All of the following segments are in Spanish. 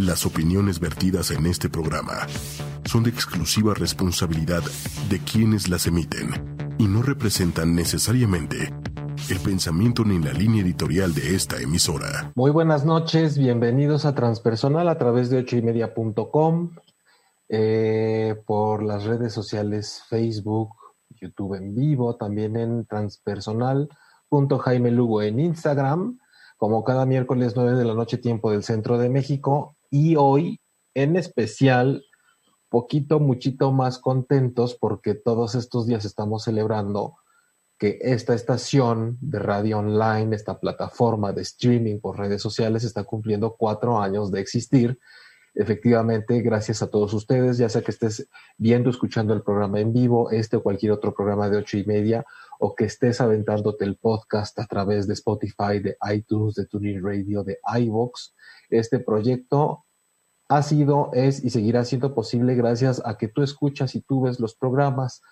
Las opiniones vertidas en este programa son de exclusiva responsabilidad de quienes las emiten y no representan necesariamente el pensamiento ni la línea editorial de esta emisora. Muy buenas noches, bienvenidos a Transpersonal a través de ochoymedia.com, eh, por las redes sociales Facebook, YouTube en vivo, también en transpersonal.jaime Lugo en Instagram, como cada miércoles 9 de la noche tiempo del centro de México y hoy en especial poquito, muchito más contentos porque todos estos días estamos celebrando que esta estación de radio online, esta plataforma de streaming por redes sociales está cumpliendo cuatro años de existir. Efectivamente, gracias a todos ustedes, ya sea que estés viendo, escuchando el programa en vivo, este o cualquier otro programa de ocho y media, o que estés aventándote el podcast a través de Spotify, de iTunes, de TuneIn Radio, de iVoox. Este proyecto ha sido, es y seguirá siendo posible gracias a que tú escuchas y tú ves los programas,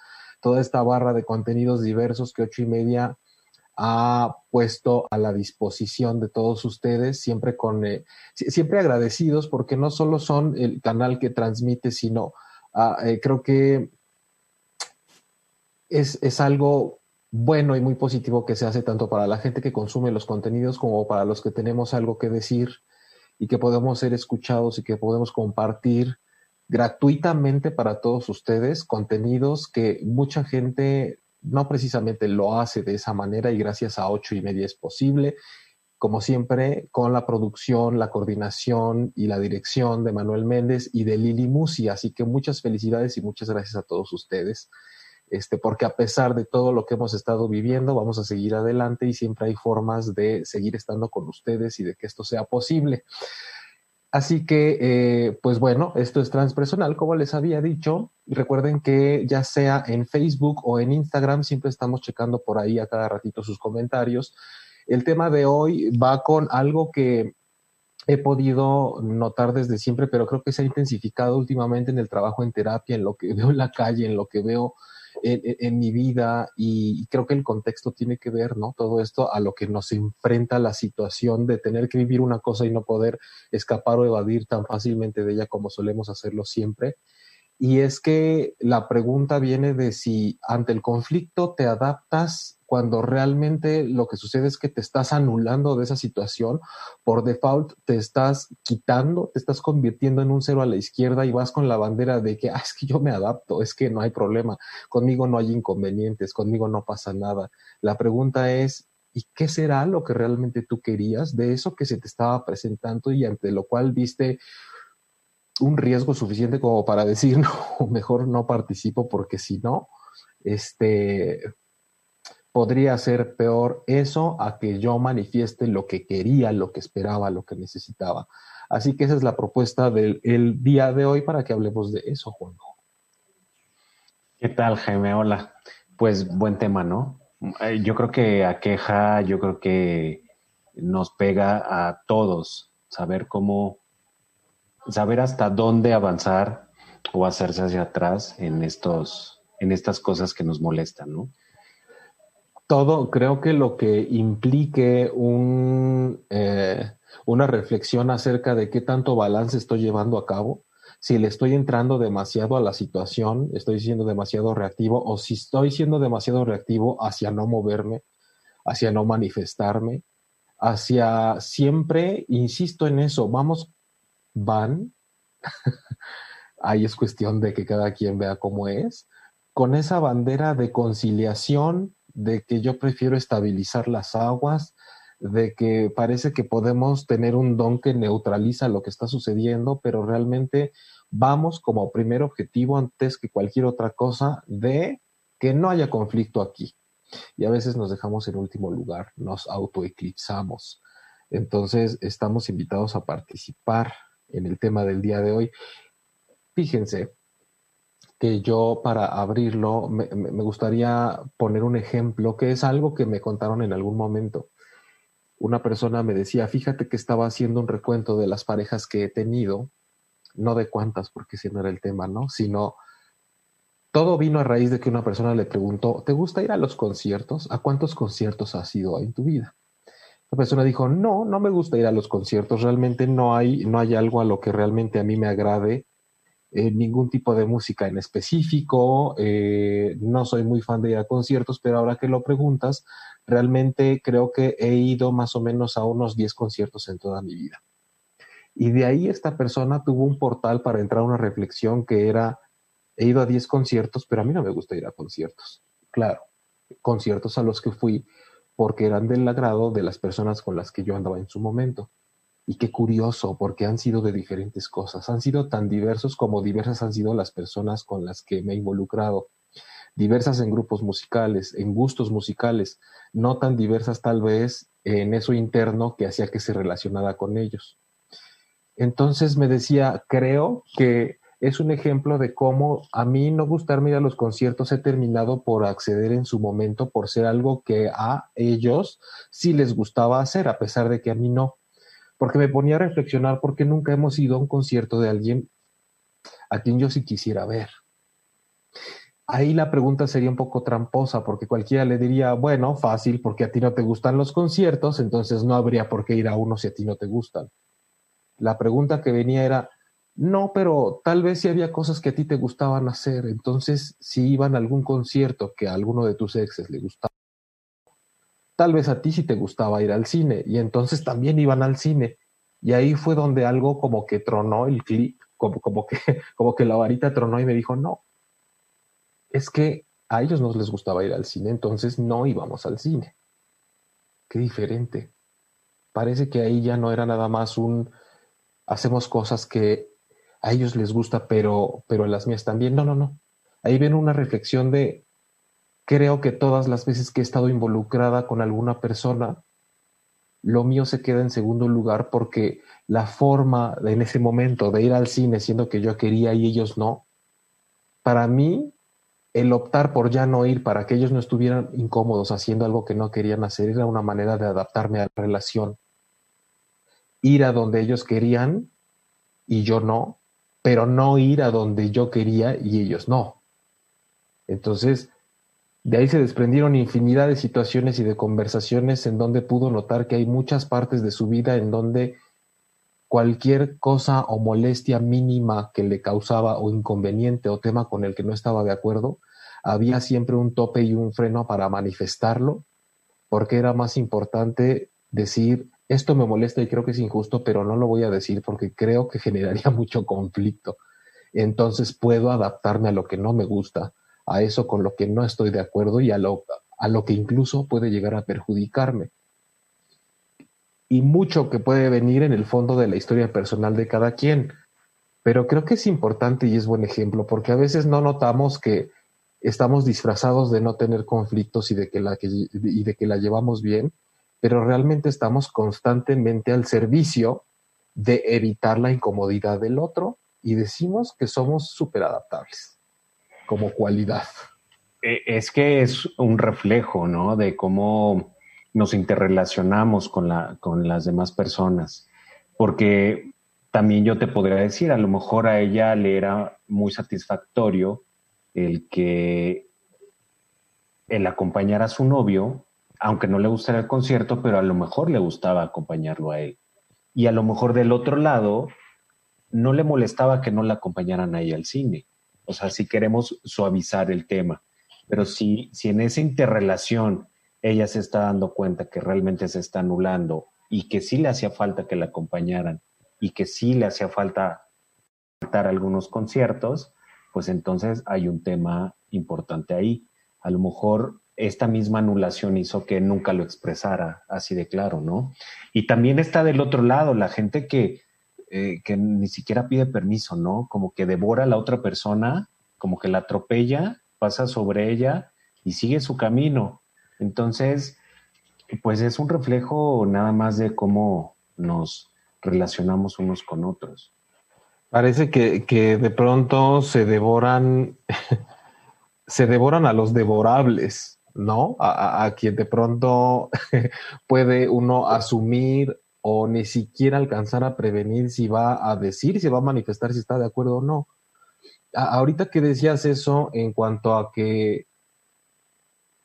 toda esta barra de contenidos diversos que ocho y media ha puesto a la disposición de todos ustedes, siempre con, eh, siempre agradecidos porque no solo son el canal que transmite, sino ah, eh, creo que es, es algo bueno y muy positivo que se hace tanto para la gente que consume los contenidos como para los que tenemos algo que decir y que podemos ser escuchados y que podemos compartir gratuitamente para todos ustedes contenidos que mucha gente no precisamente lo hace de esa manera y gracias a ocho y media es posible. Como siempre, con la producción, la coordinación y la dirección de Manuel Méndez y de Lili Musi. Así que muchas felicidades y muchas gracias a todos ustedes este, porque a pesar de todo lo que hemos estado viviendo, vamos a seguir adelante y siempre hay formas de seguir estando con ustedes y de que esto sea posible. Así que, eh, pues bueno, esto es transpersonal, como les había dicho. Recuerden que ya sea en Facebook o en Instagram, siempre estamos checando por ahí a cada ratito sus comentarios. El tema de hoy va con algo que he podido notar desde siempre, pero creo que se ha intensificado últimamente en el trabajo en terapia, en lo que veo en la calle, en lo que veo en, mi vida y, creo que el contexto tiene que ver, ¿no? Todo esto a lo que nos enfrenta la situación de tener que vivir una cosa y no poder escapar o evadir tan fácilmente de ella como solemos hacerlo siempre. Y es que la pregunta viene de si ante el conflicto te adaptas cuando realmente lo que sucede es que te estás anulando de esa situación, por default te estás quitando, te estás convirtiendo en un cero a la izquierda y vas con la bandera de que, ah, es que yo me adapto, es que no hay problema, conmigo no hay inconvenientes, conmigo no pasa nada. La pregunta es, ¿y qué será lo que realmente tú querías de eso que se te estaba presentando y ante lo cual viste un riesgo suficiente como para decir, no, mejor no participo porque si no, este, podría ser peor eso a que yo manifieste lo que quería, lo que esperaba, lo que necesitaba. Así que esa es la propuesta del día de hoy para que hablemos de eso, Juanjo. ¿Qué tal, Jaime? Hola. Pues buen tema, ¿no? Eh, yo creo que aqueja, yo creo que nos pega a todos saber cómo, saber hasta dónde avanzar o hacerse hacia atrás en estos, en estas cosas que nos molestan, ¿no? Todo, creo que lo que implique un, eh, una reflexión acerca de qué tanto balance estoy llevando a cabo, si le estoy entrando demasiado a la situación, estoy siendo demasiado reactivo, o si estoy siendo demasiado reactivo hacia no moverme, hacia no manifestarme, hacia siempre, insisto en eso, vamos, van, ahí es cuestión de que cada quien vea cómo es, con esa bandera de conciliación, de que yo prefiero estabilizar las aguas, de que parece que podemos tener un don que neutraliza lo que está sucediendo, pero realmente vamos como primer objetivo antes que cualquier otra cosa de que no haya conflicto aquí. Y a veces nos dejamos en último lugar, nos autoeclipsamos. Entonces, estamos invitados a participar en el tema del día de hoy. Fíjense, que yo para abrirlo me, gustaría poner un ejemplo que es algo que me contaron en algún momento. Una persona me decía, fíjate que estaba haciendo un recuento de las parejas que he tenido, no de cuántas, porque ese no era el tema, ¿no? Sino todo vino a raíz de que una persona le preguntó, ¿te gusta ir a los conciertos? ¿A cuántos conciertos has ido en tu vida? La persona dijo, no, no me gusta ir a los conciertos, realmente no hay, no hay algo a lo que realmente a mí me agrade, eh, ningún tipo de música en específico, eh, no soy muy fan de ir a conciertos, pero ahora que lo preguntas, realmente creo que he ido más o menos a unos 10 conciertos en toda mi vida. Y de ahí esta persona tuvo un portal para entrar a una reflexión que era, he ido a 10 conciertos, pero a mí no me gusta ir a conciertos. Claro, conciertos a los que fui porque eran del agrado de las personas con las que yo andaba en su momento. Y qué curioso, porque han sido de diferentes cosas, han sido tan diversos como diversas han sido las personas con las que me he involucrado, diversas en grupos musicales, en gustos musicales, no tan diversas tal vez en eso interno que hacía que se relacionara con ellos. Entonces me decía, creo que es un ejemplo de cómo a mí no gustarme ir a los conciertos he terminado por acceder en su momento por ser algo que a ellos sí les gustaba hacer, a pesar de que a mí no. Porque me ponía a reflexionar porque nunca hemos ido a un concierto de alguien a quien yo sí quisiera ver. Ahí la pregunta sería un poco tramposa porque cualquiera le diría, bueno, fácil, porque a ti no te gustan los conciertos, entonces no habría por qué ir a uno si a ti no te gustan. La pregunta que venía era, no, pero tal vez si había cosas que a ti te gustaban hacer. Entonces, si iban a algún concierto que a alguno de tus exes le gustaba, tal vez a ti sí te gustaba ir al cine y entonces también iban al cine. Y ahí fue donde algo como que tronó el clip, como, como, que, como que la varita tronó y me dijo, no, es que a ellos no les gustaba ir al cine, entonces no íbamos al cine. Qué diferente. Parece que ahí ya no era nada más un hacemos cosas que a ellos les gusta, pero, pero a las mías también. No, no, no. Ahí viene una reflexión de, creo que todas las veces que he estado involucrada con alguna persona, lo mío se queda en segundo lugar porque la forma en ese momento de ir al cine siendo que yo quería y ellos no, para mí el optar por ya no ir para que ellos no estuvieran incómodos haciendo algo que no querían hacer era una manera de adaptarme a la relación. Ir a donde ellos querían y yo no, pero no ir a donde yo quería y ellos no. Entonces, de ahí se desprendieron infinidad de situaciones y de conversaciones en donde pudo notar que hay muchas partes de su vida en donde cualquier cosa o molestia mínima que le causaba o inconveniente o tema con el que no estaba de acuerdo, había siempre un tope y un freno para manifestarlo, porque era más importante decir, esto me molesta y creo que es injusto, pero no lo voy a decir porque creo que generaría mucho conflicto. Entonces puedo adaptarme a lo que no me gusta, a eso con lo que no estoy de acuerdo y a lo, a lo que incluso puede llegar a perjudicarme. Y mucho que puede venir en el fondo de la historia personal de cada quien. Pero creo que es importante y es buen ejemplo porque a veces no notamos que estamos disfrazados de no tener conflictos y de que la, y de que la llevamos bien pero realmente estamos constantemente al servicio de evitar la incomodidad del otro y decimos que somos súper adaptables como cualidad. E, es que es un reflejo, ¿no? De cómo nos interrelacionamos con, la, con las demás personas. Porque también yo te podría decir, a lo mejor a ella le era muy satisfactorio el que el acompañar a su novio aunque no le gustara el concierto, pero a lo mejor le gustaba acompañarlo a él. Y a lo mejor del otro lado, no le molestaba que no la acompañaran a ella al cine. O sea, si queremos suavizar el tema. Pero si, si en esa interrelación ella se está dando cuenta que realmente se está anulando y que sí le hacía falta que la acompañaran y que sí le hacía falta dar algunos conciertos, pues entonces hay un tema importante ahí. A lo mejor esta misma anulación hizo que nunca lo expresara así de claro, ¿no? Y también está del otro lado la gente que, eh, que ni siquiera pide permiso, ¿no? Como que devora a la otra persona, como que la atropella, pasa sobre ella y sigue su camino. Entonces, pues es un reflejo nada más de cómo nos relacionamos unos con otros. Parece que, que de pronto se devoran, se devoran a los devorables. ¿no? A, quien de pronto puede uno asumir o ni siquiera alcanzar a prevenir si va a decir, si va a manifestar si está de acuerdo o no. ahorita que decías eso en cuanto a que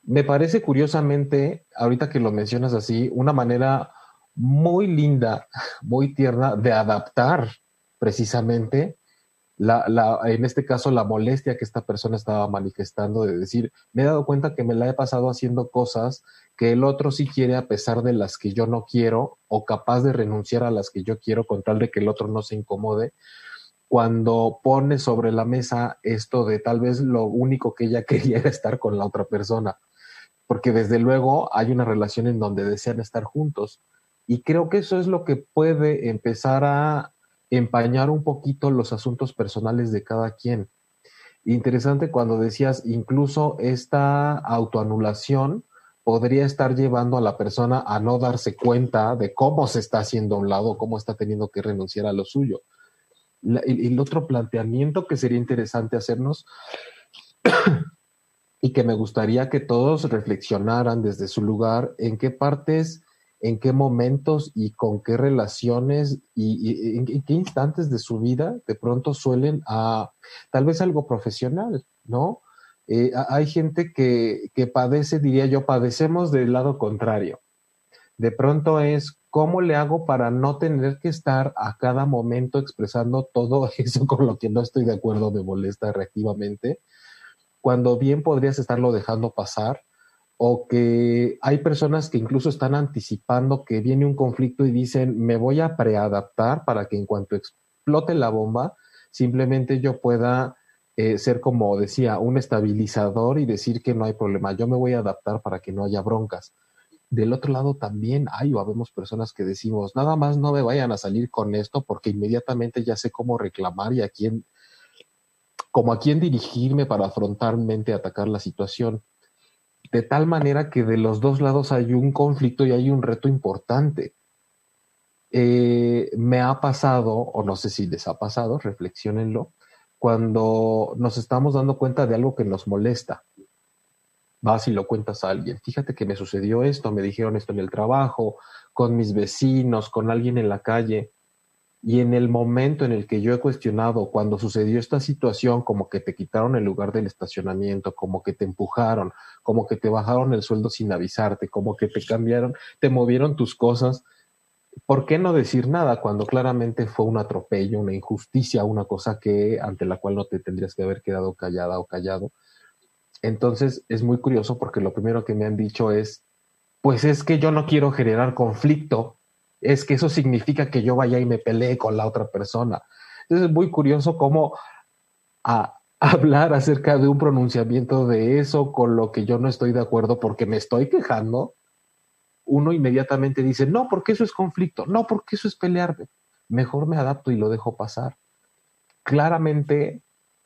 me parece curiosamente, ahorita que lo mencionas así, una manera muy linda, muy tierna de adaptar precisamente la, la, en este caso la molestia que esta persona estaba manifestando de decir, me he dado cuenta que me la he pasado haciendo cosas que el otro sí quiere a pesar de las que yo no quiero o capaz de renunciar a las que yo quiero con tal de que el otro no se incomode. Cuando pone sobre la mesa esto de tal vez lo único que ella quería era estar con la otra persona, porque desde luego hay una relación en donde desean estar juntos. Y creo que eso es lo que puede empezar a empañar un poquito los asuntos personales de cada quien. Interesante cuando decías, incluso esta autoanulación podría estar llevando a la persona a no darse cuenta de cómo se está haciendo a un lado, cómo está teniendo que renunciar a lo suyo. el, otro planteamiento que sería interesante hacernos y que me gustaría que todos reflexionaran desde su lugar en qué partes en qué momentos y con qué relaciones y, en, qué instantes de su vida de pronto suelen a tal vez algo profesional, ¿no? Eh, hay gente que, que padece, diría yo, padecemos del lado contrario. De pronto es cómo le hago para no tener que estar a cada momento expresando todo eso con lo que no estoy de acuerdo, me molesta reactivamente, cuando bien podrías estarlo dejando pasar o que hay personas que incluso están anticipando que viene un conflicto y dicen, me voy a preadaptar para que en cuanto explote la bomba, simplemente yo pueda eh, ser, como decía, un estabilizador y decir que no hay problema, yo me voy a adaptar para que no haya broncas. Del otro lado también hay o habemos personas que decimos, nada más no me vayan a salir con esto porque inmediatamente ya sé cómo reclamar y a quién, como a quién dirigirme para frontalmente atacar la situación de tal manera que de los dos lados hay un conflicto y hay un reto importante. Eh, me ha pasado, o no sé si les ha pasado, reflexionenlo, cuando nos estamos dando cuenta de algo que nos molesta. Vas y lo cuentas a alguien. Fíjate que me sucedió esto, me dijeron esto en el trabajo, con mis vecinos, con alguien en la calle. Y en el momento en el que yo he cuestionado, cuando sucedió esta situación, como que te quitaron el lugar del estacionamiento, como que te empujaron, como que te bajaron el sueldo sin avisarte, como que te cambiaron, te movieron tus cosas, ¿por qué no decir nada cuando claramente fue un atropello, una injusticia, una cosa que ante la cual no te tendrías que haber quedado callada o callado? Entonces es muy curioso porque lo primero que me han dicho es, pues es que yo no quiero generar conflicto, es que eso significa que yo vaya y me pelee con la otra persona. Entonces es muy curioso cómo a hablar acerca de un pronunciamiento de eso con lo que yo no estoy de acuerdo porque me estoy quejando, uno inmediatamente dice, no, porque eso es conflicto, no, porque eso es pelearme, mejor me adapto y lo dejo pasar. Claramente,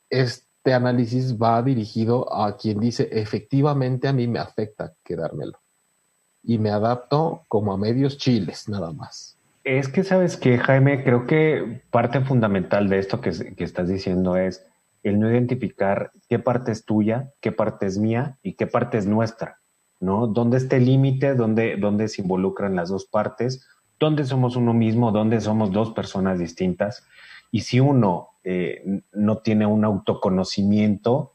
este análisis va dirigido a quien dice, efectivamente a mí me afecta quedármelo y me adapto como a medios chiles, nada más. Es que sabes que, Jaime, creo que parte fundamental de esto que, estás diciendo es el no identificar qué parte es tuya, qué parte es mía y qué parte es nuestra, ¿no? ¿Dónde está el límite? ¿Dónde, ¿Dónde se involucran las dos partes? ¿Dónde somos uno mismo? ¿Dónde somos dos personas distintas? Y si uno eh, no tiene un autoconocimiento,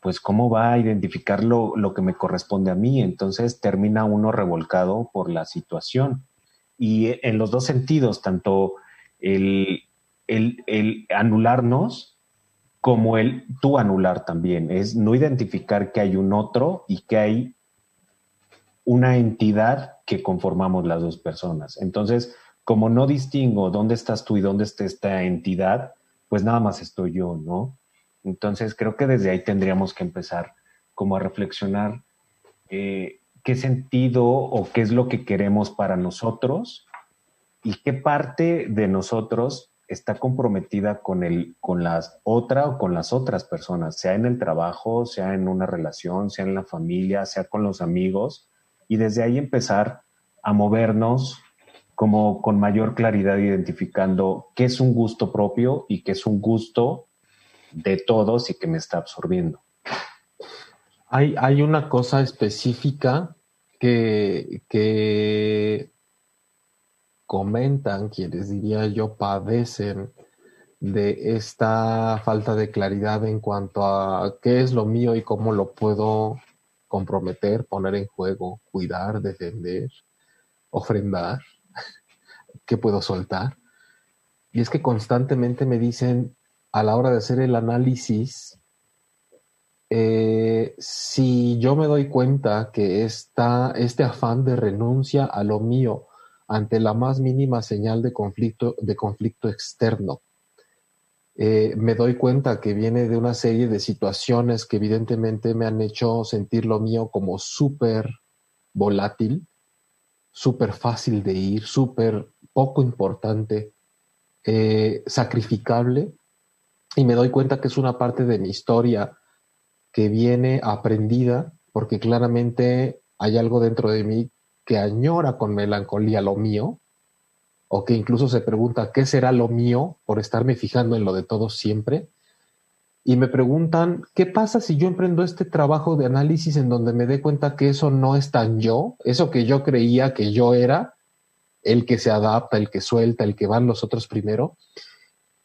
pues cómo va a identificar lo, que me corresponde a mí. Entonces termina uno revolcado por la situación. Y en los dos sentidos, tanto el, el, anularnos como el tú anular también. Es no identificar que hay un otro y que hay una entidad que conformamos las dos personas. Entonces, como no distingo dónde estás tú y dónde está esta entidad, pues nada más estoy yo, ¿no? Entonces creo que desde ahí tendríamos que empezar como a reflexionar eh, qué sentido o qué es lo que queremos para nosotros y qué parte de nosotros está comprometida con el, con las otra o con las otras personas, sea en el trabajo, sea en una relación, sea en la familia, sea con los amigos, y desde ahí empezar a movernos como con mayor claridad identificando qué es un gusto propio y qué es un gusto de todos y que me está absorbiendo. Hay, hay una cosa específica que, que comentan quienes diría yo padecen de esta falta de claridad en cuanto a qué es lo mío y cómo lo puedo comprometer, poner en juego, cuidar, defender, ofrendar, ¿qué puedo soltar? Y es que constantemente me dicen a la hora de hacer el análisis, eh, si yo me doy cuenta que está este afán de renuncia a lo mío ante la más mínima señal de conflicto, de conflicto externo, eh, me doy cuenta que viene de una serie de situaciones que evidentemente me han hecho sentir lo mío como súper volátil, súper fácil de ir, súper poco importante, eh, sacrificable, y me doy cuenta que es una parte de mi historia que viene aprendida, porque claramente hay algo dentro de mí que añora con melancolía lo mío, o que incluso se pregunta qué será lo mío por estarme fijando en lo de todos siempre. Y me preguntan, ¿qué pasa si yo emprendo este trabajo de análisis en donde me dé cuenta que eso no es tan yo, eso que yo creía que yo era, el que se adapta, el que suelta, el que van los otros primero?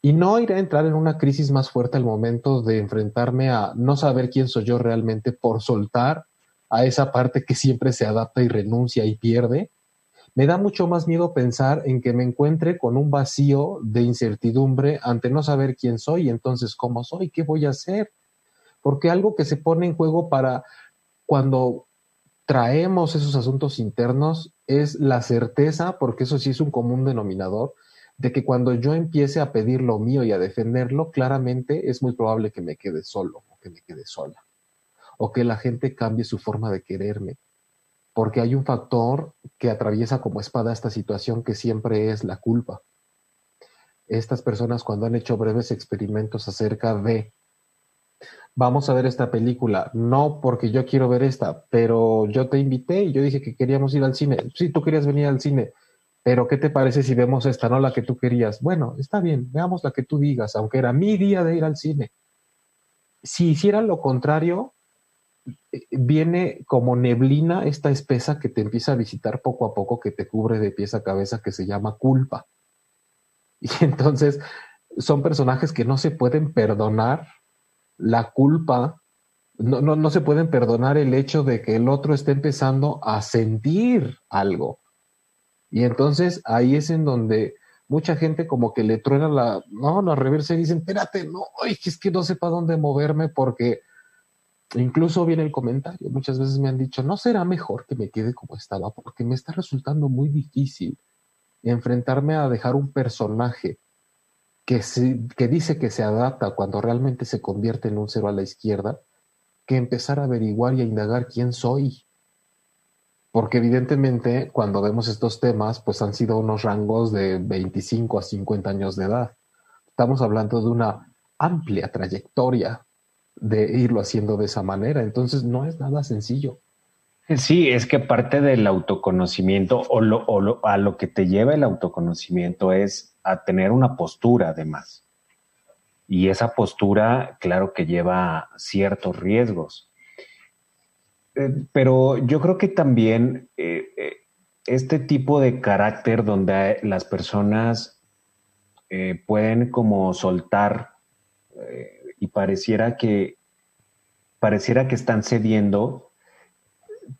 Y no ir a entrar en una crisis más fuerte al momento de enfrentarme a no saber quién soy yo realmente por soltar a esa parte que siempre se adapta y renuncia y pierde me da mucho más miedo pensar en que me encuentre con un vacío de incertidumbre ante no saber quién soy, entonces cómo soy, qué voy a hacer. Porque algo que se pone en juego para cuando traemos esos asuntos internos es la certeza, porque eso sí es un común denominador, de que cuando yo empiece a pedir lo mío y a defenderlo, claramente es muy probable que me quede solo o que me quede sola, o que la gente cambie su forma de quererme, porque hay un factor que atraviesa como espada esta situación que siempre es la culpa. Estas personas cuando han hecho breves experimentos acerca de, vamos a ver esta película, no porque yo quiero ver esta, pero yo te invité y yo dije que queríamos ir al cine. Sí, tú querías venir al cine, pero ¿qué te parece si vemos esta, no la que tú querías? Bueno, está bien, veamos la que tú digas, aunque era mi día de ir al cine. Si hicieran lo contrario, viene como neblina esta espesa que te empieza a visitar poco a poco, que te cubre de pies a cabeza, que se llama culpa. Y entonces son personajes que no se pueden perdonar la culpa, no, no, no se pueden perdonar el hecho de que el otro esté empezando a sentir algo. Y entonces ahí es en donde mucha gente como que le truena la, no, la reversa y dicen, espérate, no, es que no sé para dónde moverme porque Incluso viene el comentario, muchas veces me han dicho, no será mejor que me quede como estaba, porque me está resultando muy difícil enfrentarme a dejar un personaje que, que dice que se adapta cuando realmente se convierte en un cero a la izquierda, que empezar a averiguar y a indagar quién soy. Porque evidentemente cuando vemos estos temas, pues han sido unos rangos de 25 a 50 años de edad. Estamos hablando de una amplia trayectoria de irlo haciendo de esa manera. Entonces no es nada sencillo. Sí, es que parte del autoconocimiento o, lo, a lo que te lleva el autoconocimiento es a tener una postura además. Y esa postura, claro que lleva ciertos riesgos. Eh, pero yo creo que también eh, eh, este tipo de carácter donde las personas pueden como soltar y pareciera que pareciera que están cediendo,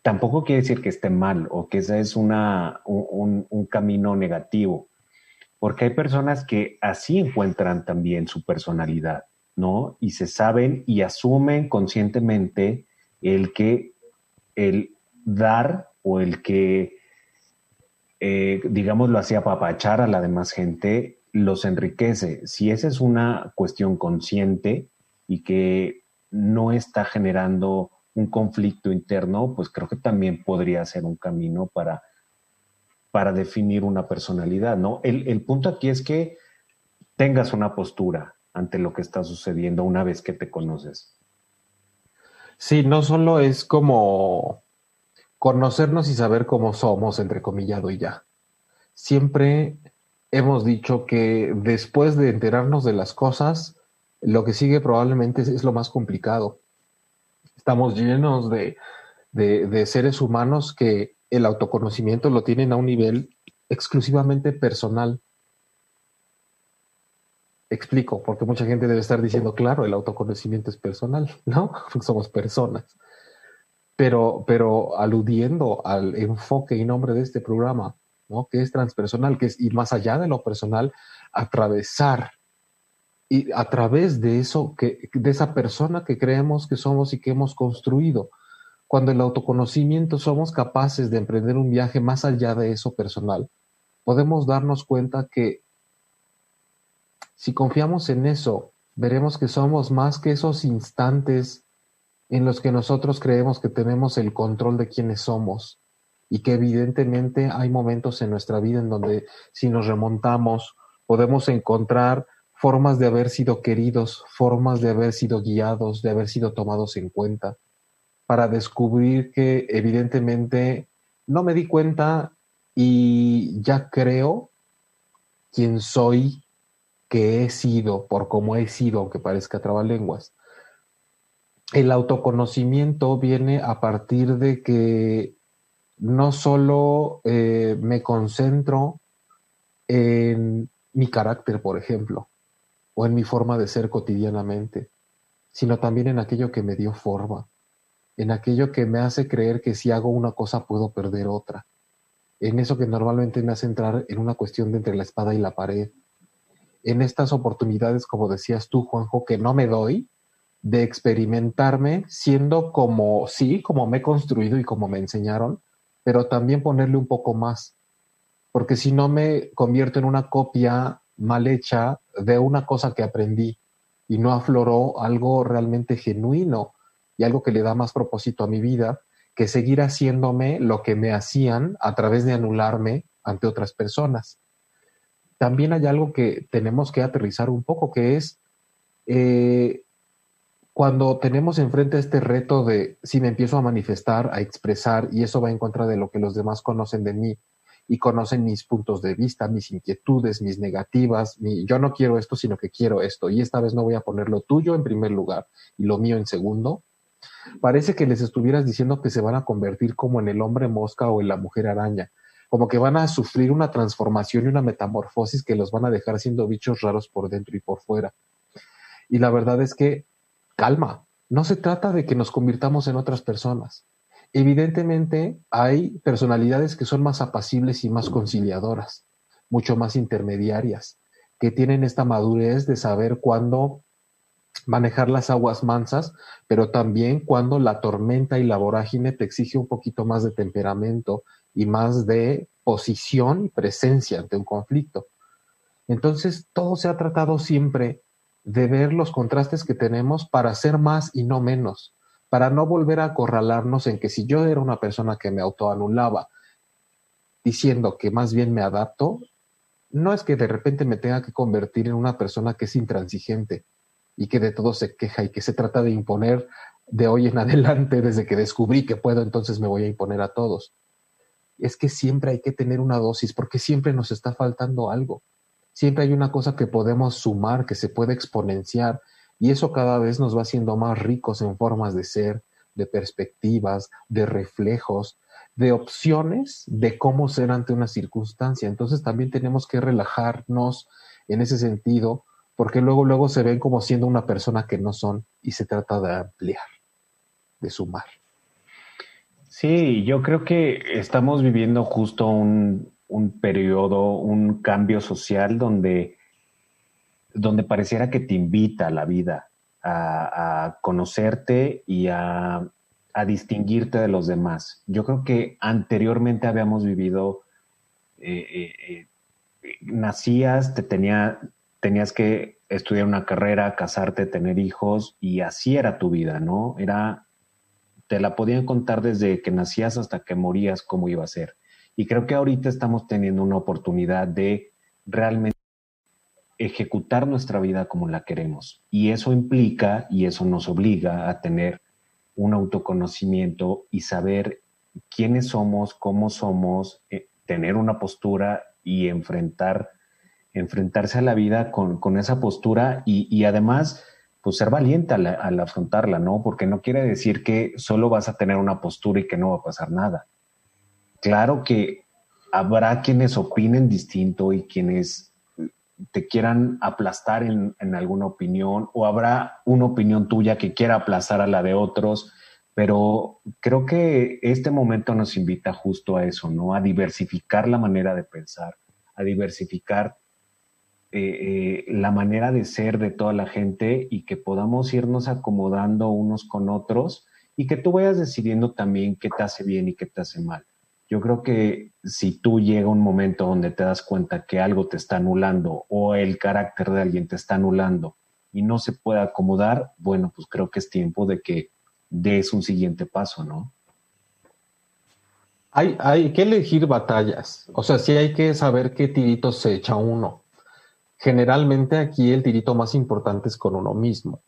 tampoco quiere decir que esté mal o que ese es una, un, un camino negativo, porque hay personas que así encuentran también su personalidad, ¿no? Y se saben y asumen conscientemente el que el dar o el que, eh, digamos, lo hacía apapachar a la demás gente, los enriquece. Si esa es una cuestión consciente, y que no está generando un conflicto interno, pues creo que también podría ser un camino para, para definir una personalidad, ¿no? El, el punto aquí es que tengas una postura ante lo que está sucediendo una vez que te conoces. Sí, no solo es como conocernos y saber cómo somos, entrecomillado y ya. Siempre hemos dicho que después de enterarnos de las cosas, lo que sigue probablemente es, lo más complicado. Estamos llenos de, de, seres humanos que el autoconocimiento lo tienen a un nivel exclusivamente personal. Explico, porque mucha gente debe estar diciendo, claro, el autoconocimiento es personal, ¿no? somos personas. Pero, pero aludiendo al enfoque y nombre de este programa, ¿no? que es transpersonal, que es ir más allá de lo personal, atravesar y a través de eso, que, de esa persona que creemos que somos y que hemos construido. Cuando el autoconocimiento somos capaces de emprender un viaje más allá de eso personal, podemos darnos cuenta que si confiamos en eso, veremos que somos más que esos instantes en los que nosotros creemos que tenemos el control de quiénes somos y que evidentemente hay momentos en nuestra vida en donde si nos remontamos podemos encontrar formas de haber sido queridos, formas de haber sido guiados, de haber sido tomados en cuenta, para descubrir que evidentemente no me di cuenta y ya creo quién soy, que he sido, por cómo he sido, aunque parezca trabalenguas. El autoconocimiento viene a partir de que no solo eh, me concentro en mi carácter, por ejemplo, o en mi forma de ser cotidianamente, sino también en aquello que me dio forma, en aquello que me hace creer que si hago una cosa puedo perder otra, en eso que normalmente me hace entrar en una cuestión de entre la espada y la pared, en estas oportunidades, como decías tú, Juanjo, que no me doy, de experimentarme siendo como, sí, como me he construido y como me enseñaron, pero también ponerle un poco más, porque si no me convierto en una copia mal hecha de una cosa que aprendí y no afloró algo realmente genuino y algo que le da más propósito a mi vida que seguir haciéndome lo que me hacían a través de anularme ante otras personas. También hay algo que tenemos que aterrizar un poco, que es eh, cuando tenemos enfrente este reto de si me empiezo a manifestar, a expresar, y eso va en contra de lo que los demás conocen de mí, y conocen mis puntos de vista, mis inquietudes, mis negativas, mi, yo no quiero esto, sino que quiero esto, y esta vez no voy a poner lo tuyo en primer lugar y lo mío en segundo, parece que les estuvieras diciendo que se van a convertir como en el hombre mosca o en la mujer araña, como que van a sufrir una transformación y una metamorfosis que los van a dejar siendo bichos raros por dentro y por fuera. Y la verdad es que, calma, no se trata de que nos convirtamos en otras personas. Evidentemente hay personalidades que son más apacibles y más conciliadoras, mucho más intermediarias, que tienen esta madurez de saber cuándo manejar las aguas mansas, pero también cuando la tormenta y la vorágine te exige un poquito más de temperamento y más de posición y presencia ante un conflicto. Entonces, todo se ha tratado siempre de ver los contrastes que tenemos para ser más y no menos para no volver a acorralarnos en que si yo era una persona que me autoanulaba diciendo que más bien me adapto, no es que de repente me tenga que convertir en una persona que es intransigente y que de todo se queja y que se trata de imponer de hoy en adelante, desde que descubrí que puedo, entonces me voy a imponer a todos. Es que siempre hay que tener una dosis porque siempre nos está faltando algo. Siempre hay una cosa que podemos sumar, que se puede exponenciar, y eso cada vez nos va haciendo más ricos en formas de ser, de perspectivas, de reflejos, de opciones de cómo ser ante una circunstancia. Entonces también tenemos que relajarnos en ese sentido, porque luego, luego se ven como siendo una persona que no son y se trata de ampliar, de sumar. Sí, yo creo que estamos viviendo justo un, un periodo, un cambio social donde donde pareciera que te invita a la vida a, conocerte y a, distinguirte de los demás. Yo creo que anteriormente habíamos vivido, eh, eh, eh, nacías, te tenía, tenías que estudiar una carrera, casarte, tener hijos y así era tu vida, ¿no? Era, te la podían contar desde que nacías hasta que morías cómo iba a ser. Y creo que ahorita estamos teniendo una oportunidad de realmente ejecutar nuestra vida como la queremos. Y eso implica y eso nos obliga a tener un autoconocimiento y saber quiénes somos, cómo somos, eh, tener una postura y enfrentar, enfrentarse a la vida con, esa postura y, además, pues ser valiente al, al, afrontarla, ¿no? Porque no quiere decir que solo vas a tener una postura y que no va a pasar nada. Claro que habrá quienes opinen distinto y quienes te quieran aplastar en, alguna opinión o habrá una opinión tuya que quiera aplastar a la de otros, Pero creo que este momento nos invita justo a eso, ¿no? A diversificar la manera de pensar, a diversificar eh, eh, la manera de ser de toda la gente y que podamos irnos acomodando unos con otros y que tú vayas decidiendo también qué te hace bien y qué te hace mal. Yo creo que si tú llega un momento donde te das cuenta que algo te está anulando o el carácter de alguien te está anulando y no se puede acomodar, bueno, pues creo que es tiempo de que des un siguiente paso, ¿no? Hay, que elegir batallas, o sea, sí hay que saber qué tirito se echa uno. Generalmente aquí el tirito más importante es con uno mismo,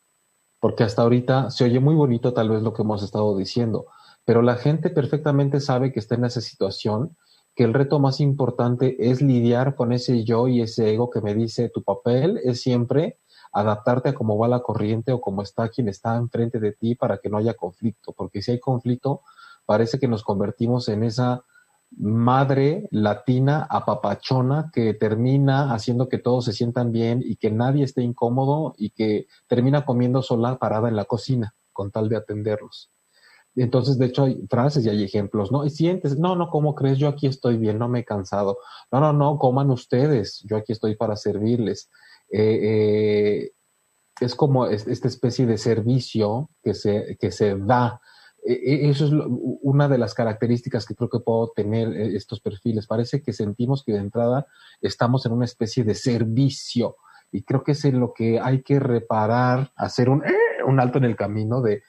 porque hasta ahorita se oye muy bonito tal vez lo que hemos estado diciendo, pero la gente perfectamente sabe que está en esa situación, que el reto más importante es lidiar con ese yo y ese ego que me dice tu papel es siempre adaptarte a cómo va la corriente o cómo está quien está enfrente de ti para que no haya conflicto, porque si hay conflicto, parece que nos convertimos en esa madre latina apapachona que termina haciendo que todos se sientan bien y que nadie esté incómodo y que termina comiendo sola parada en la cocina con tal de atenderlos. Entonces, de hecho, hay frases y hay ejemplos, ¿no? Y sientes, no, no, ¿cómo crees? Yo aquí estoy bien, no me he cansado. No, no, no, coman ustedes, yo aquí estoy para servirles. Eh, eh, es como esta especie de servicio que se, que se da. E, e, eso es una de las características que creo que puedo tener eh, estos perfiles. Parece que sentimos que de entrada estamos en una especie de servicio y creo que es en lo que hay que reparar, hacer un, un alto en el camino de,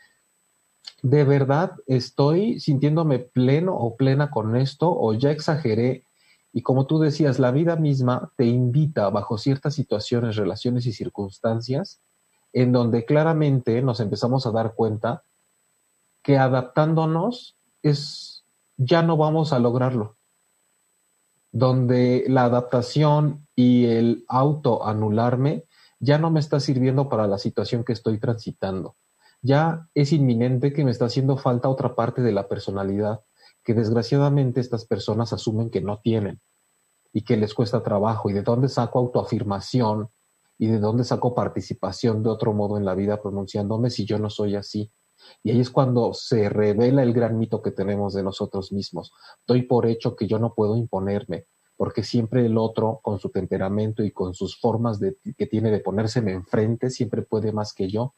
de verdad estoy sintiéndome pleno o plena con esto o ya exageré y como tú decías, la vida misma te invita bajo ciertas situaciones, relaciones y circunstancias en donde claramente nos empezamos a dar cuenta que adaptándonos es ya no vamos a lograrlo. Donde la adaptación y el auto anularme ya no me está sirviendo para la situación que estoy transitando. Ya es inminente que me está haciendo falta otra parte de la personalidad que desgraciadamente estas personas asumen que no tienen y que les cuesta trabajo y de dónde saco autoafirmación y de dónde saco participación de otro modo en la vida pronunciándome si yo no soy así. Y ahí es cuando se revela el gran mito que tenemos de nosotros mismos. Doy por hecho que yo no puedo imponerme, porque siempre el otro, con su temperamento y con sus formas que tiene de ponérseme enfrente, siempre puede más que yo.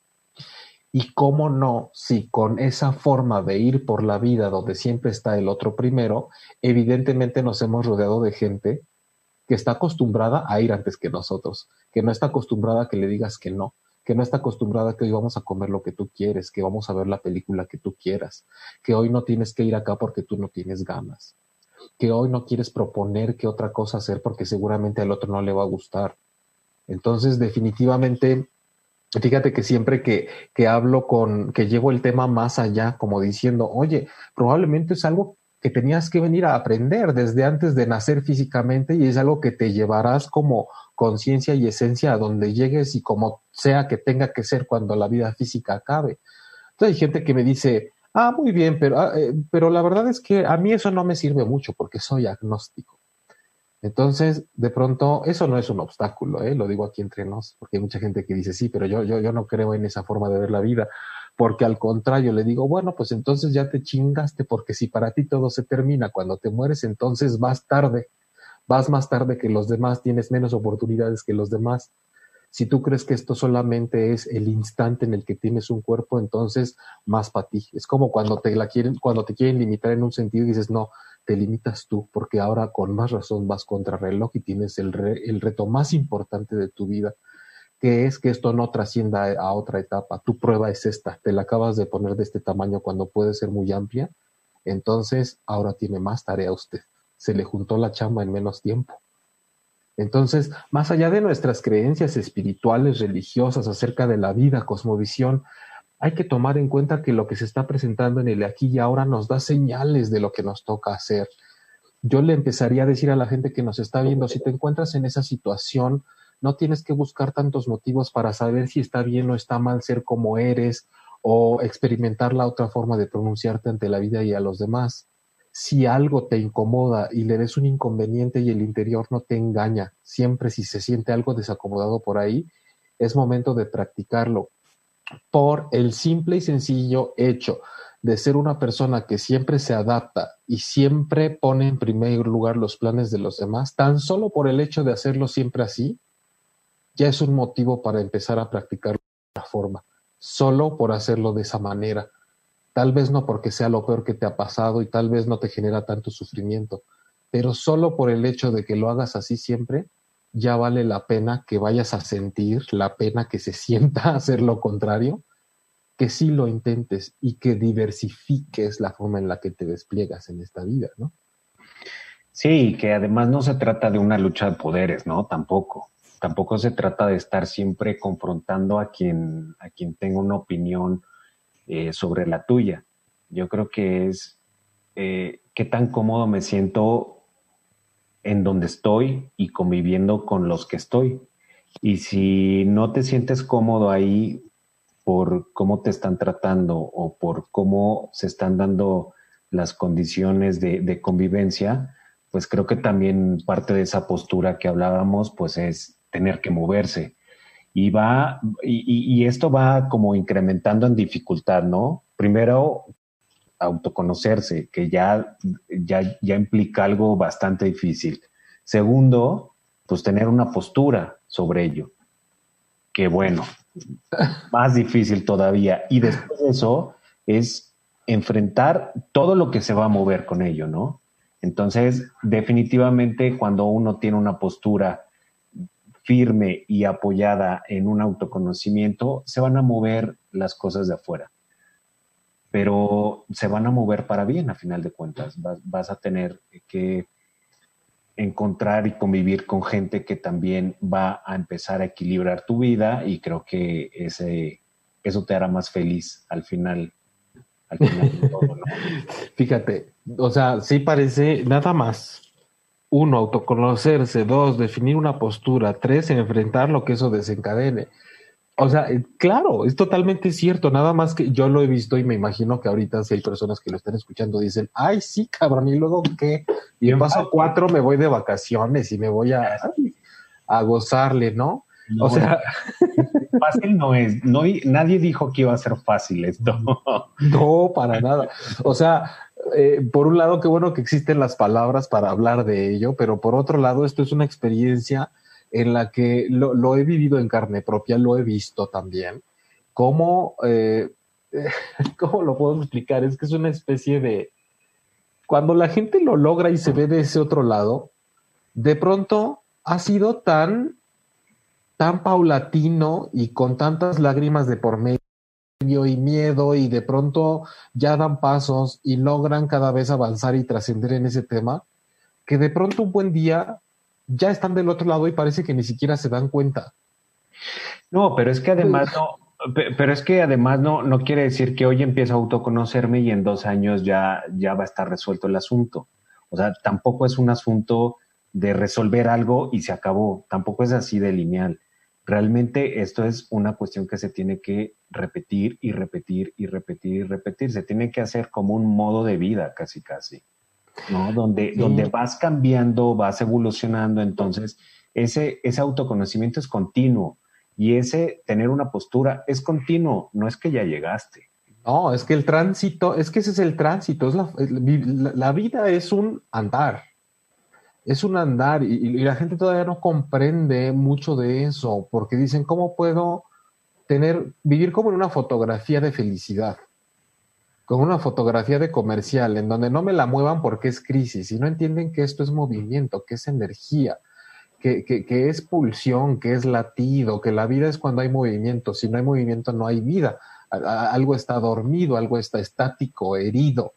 Y cómo no, si con esa forma de ir por la vida donde siempre está el otro primero, evidentemente nos hemos rodeado de gente que está acostumbrada a ir antes que nosotros, que no está acostumbrada a que le digas que no, que no está acostumbrada a que hoy vamos a comer lo que tú quieres, que vamos a ver la película que tú quieras, que hoy no tienes que ir acá porque tú no tienes ganas, que hoy no quieres proponer qué otra cosa hacer porque seguramente al otro no le va a gustar. Entonces, definitivamente, Fíjate que siempre que, que hablo con, que llevo el tema más allá, como diciendo, oye, probablemente es algo que tenías que venir a aprender desde antes de nacer físicamente y es algo que te llevarás como conciencia y esencia a donde llegues y como sea que tenga que ser cuando la vida física acabe. Entonces hay gente que me dice, ah, muy bien, pero, ah, eh, pero la verdad es que a mí eso no me sirve mucho porque soy agnóstico. Entonces, de pronto, eso no es un obstáculo, ¿eh? lo digo aquí entre nos, porque hay mucha gente que dice, sí, pero yo, yo, yo no creo en esa forma de ver la vida, porque al contrario le digo, bueno, pues entonces ya te chingaste, porque si para ti todo se termina cuando te mueres, entonces vas tarde, vas más tarde que los demás, tienes menos oportunidades que los demás. Si tú crees que esto solamente es el instante en el que tienes un cuerpo, entonces más para ti. Es como cuando te la quieren, cuando te quieren limitar en un sentido y dices, no, te limitas tú, porque ahora con más razón vas contra reloj y tienes el, el reto más importante de tu vida, que es que esto no trascienda a otra etapa. Tu prueba es esta, te la acabas de poner de este tamaño cuando puede ser muy amplia, entonces ahora tiene más tarea usted. Se le juntó la chamba en menos tiempo. Entonces, más allá de nuestras creencias espirituales, religiosas acerca de la vida, cosmovisión, hay que tomar en cuenta que lo que se está presentando en el aquí y ahora nos da señales de lo que nos toca hacer. Yo le empezaría a decir a la gente que nos está viendo, si te encuentras en esa situación, no tienes que buscar tantos motivos para saber si está bien o está mal ser como eres o experimentar la otra forma de pronunciarte ante la vida y a los demás. Si algo te incomoda y le ves un inconveniente y el interior no te engaña, siempre si se siente algo desacomodado por ahí, es momento de practicarlo por el simple y sencillo hecho de ser una persona que siempre se adapta y siempre pone en primer lugar los planes de los demás, tan solo por el hecho de hacerlo siempre así, ya es un motivo para empezar a practicar la forma, solo por hacerlo de esa manera. Tal vez no porque sea lo peor que te ha pasado y tal vez no te genera tanto sufrimiento, pero solo por el hecho de que lo hagas así siempre, ya vale la pena que vayas a sentir, la pena que se sienta hacer lo contrario, que sí lo intentes y que diversifiques la forma en la que te despliegas en esta vida, ¿no? Sí, que además no se trata de una lucha de poderes, ¿no? Tampoco. Tampoco se trata de estar siempre confrontando a quien, a quien tenga una opinión eh, sobre la tuya. Yo creo que es eh, qué tan cómodo me siento en donde estoy y conviviendo con los que estoy. Y si no te sientes cómodo ahí, por cómo te están tratando o por cómo se están dando las condiciones de, convivencia, pues creo que también parte de esa postura que hablábamos, pues es tener que moverse. Y va, y, esto va como incrementando en dificultad, ¿no? Primero, autoconocerse, que ya, ya, ya implica algo bastante difícil. Segundo, pues tener una postura sobre ello. Que bueno, más difícil todavía. Y después de eso es enfrentar todo lo que se va a mover con ello, ¿no? Entonces, definitivamente cuando uno tiene una postura firme y apoyada en un autoconocimiento, se van a mover las cosas de afuera. Pero se van a mover para bien, a final de cuentas. Vas, a tener que encontrar y convivir con gente que también va a empezar a equilibrar tu vida y creo que ese, eso te hará más feliz al final. Al final Fíjate, o sea, sí parece nada más. Uno, autoconocerse. Dos, definir una postura. Tres, enfrentar lo que eso desencadene. O sea, eh, claro, es totalmente cierto, nada más que yo lo he visto y me imagino que ahorita si hay personas que lo están escuchando dicen, ay, sí, cabrón, y luego qué, y en paso cuatro me voy de vacaciones y me voy a, a gozarle, ¿no? o sea, fácil no es, no, nadie dijo que iba a ser fácil esto. No, para nada. O sea, eh, por un lado, qué bueno que existen las palabras para hablar de ello, pero por otro lado, esto es una experiencia en la que lo, he vivido en carne propia, lo he visto también. ¿Cómo, eh, ¿Cómo lo puedo explicar? Es que es una especie de... Cuando la gente lo logra y se ve de ese otro lado, de pronto ha sido tan, tan paulatino y con tantas lágrimas de por medio y miedo y de pronto ya dan pasos y logran cada vez avanzar y trascender en ese tema, que de pronto un buen día ya están del otro lado y parece que ni siquiera se dan cuenta. No, pero es que además no, pero es que además no, no quiere decir que hoy empiezo a autoconocerme y en dos años ya, ya va a estar resuelto el asunto. O sea, tampoco es un asunto de resolver algo y se acabó. Tampoco es así de lineal. Realmente esto es una cuestión que se tiene que repetir y repetir y repetir y repetir. Se tiene que hacer como un modo de vida, casi, casi. ¿no? Donde, donde vas cambiando, vas evolucionando, entonces ese, ese autoconocimiento es continuo y ese tener una postura es continuo, no es que ya llegaste. No, es que el tránsito, es que ese es el tránsito, es la, la, vida es un andar, es un andar y, y, la gente todavía no comprende mucho de eso porque dicen, ¿cómo puedo tener, vivir como en una fotografía de felicidad? con una fotografía de comercial en donde no me la muevan porque es crisis y no entienden que esto es movimiento, que es energía, que, que, es pulsión, que es latido, que la vida es cuando hay movimiento. Si no hay movimiento, no hay vida. Algo está dormido, algo está estático, herido.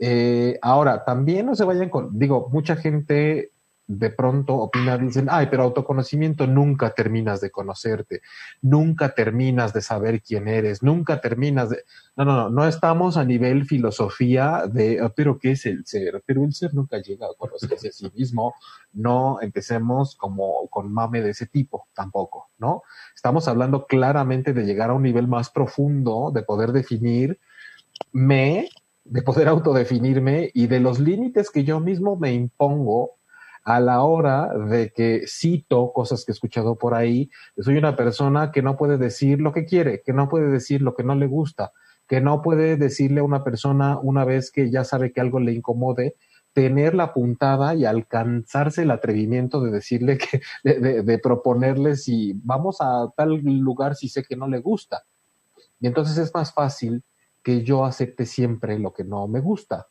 Eh, ahora, también no se vayan con, digo, mucha gente de pronto opina, dicen, ay, pero autoconocimiento nunca terminas de conocerte, nunca terminas de saber quién eres, nunca terminas de... No, no, no, no estamos a nivel filosofía de, ah, pero ¿qué es el ser? Pero el ser nunca llega a conocerse a sí mismo, no empecemos como con mame de ese tipo tampoco, ¿no? Estamos hablando claramente de llegar a un nivel más profundo, de poder definir me, de poder autodefinirme y de los límites que yo mismo me impongo a la hora de que cito cosas que he escuchado por ahí, soy una persona que no puede decir lo que quiere, que no puede decir lo que no le gusta, que no puede decirle a una persona una vez que ya sabe que algo le incomode, tener la puntada y alcanzarse el atrevimiento de decirle que, de, de, proponerle si vamos a tal lugar si sé que no le gusta. Y entonces es más fácil que yo acepte siempre lo que no me gusta.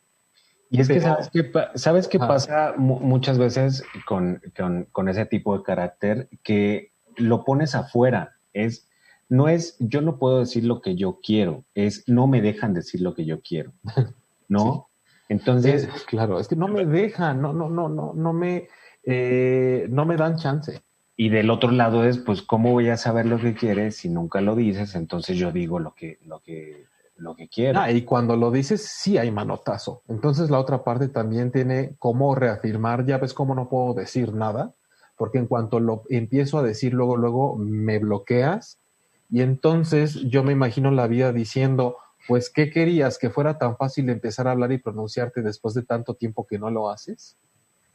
Y es que sabes qué, sabes qué pasa muchas veces con, con, con, ese tipo de carácter, que lo pones afuera. Es, no es, yo no puedo decir lo que yo quiero, es no me dejan decir lo que yo quiero. ¿No? Entonces, claro, es que no me dejan, no, no, no, no, no me, eh, no me dan chance. Y del otro lado es, pues, ¿cómo voy a saber lo que quieres si nunca lo dices? Entonces yo digo lo que, lo que, lo que quiero. Ah, y cuando lo dices, sí hay manotazo. Entonces la otra parte también tiene cómo reafirmar, ya ves cómo no puedo decir nada, porque en cuanto lo empiezo a decir luego, luego me bloqueas. Y entonces yo me imagino la vida diciendo, pues, ¿qué querías? ¿Que fuera tan fácil empezar a hablar y pronunciarte después de tanto tiempo que no lo haces?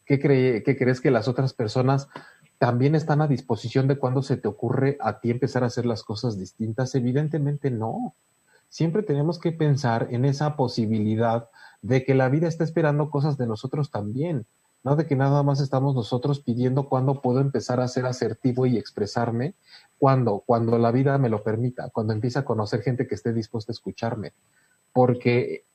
¿Qué, ¿Qué crees que las otras personas también están a disposición de cuando se te ocurre a ti empezar a hacer las cosas distintas? Evidentemente no. Siempre tenemos que pensar en esa posibilidad de que la vida está esperando cosas de nosotros también, no de que nada más estamos nosotros pidiendo cuándo puedo empezar a ser asertivo y expresarme, cuando, cuando la vida me lo permita, cuando empiece a conocer gente que esté dispuesta a escucharme, porque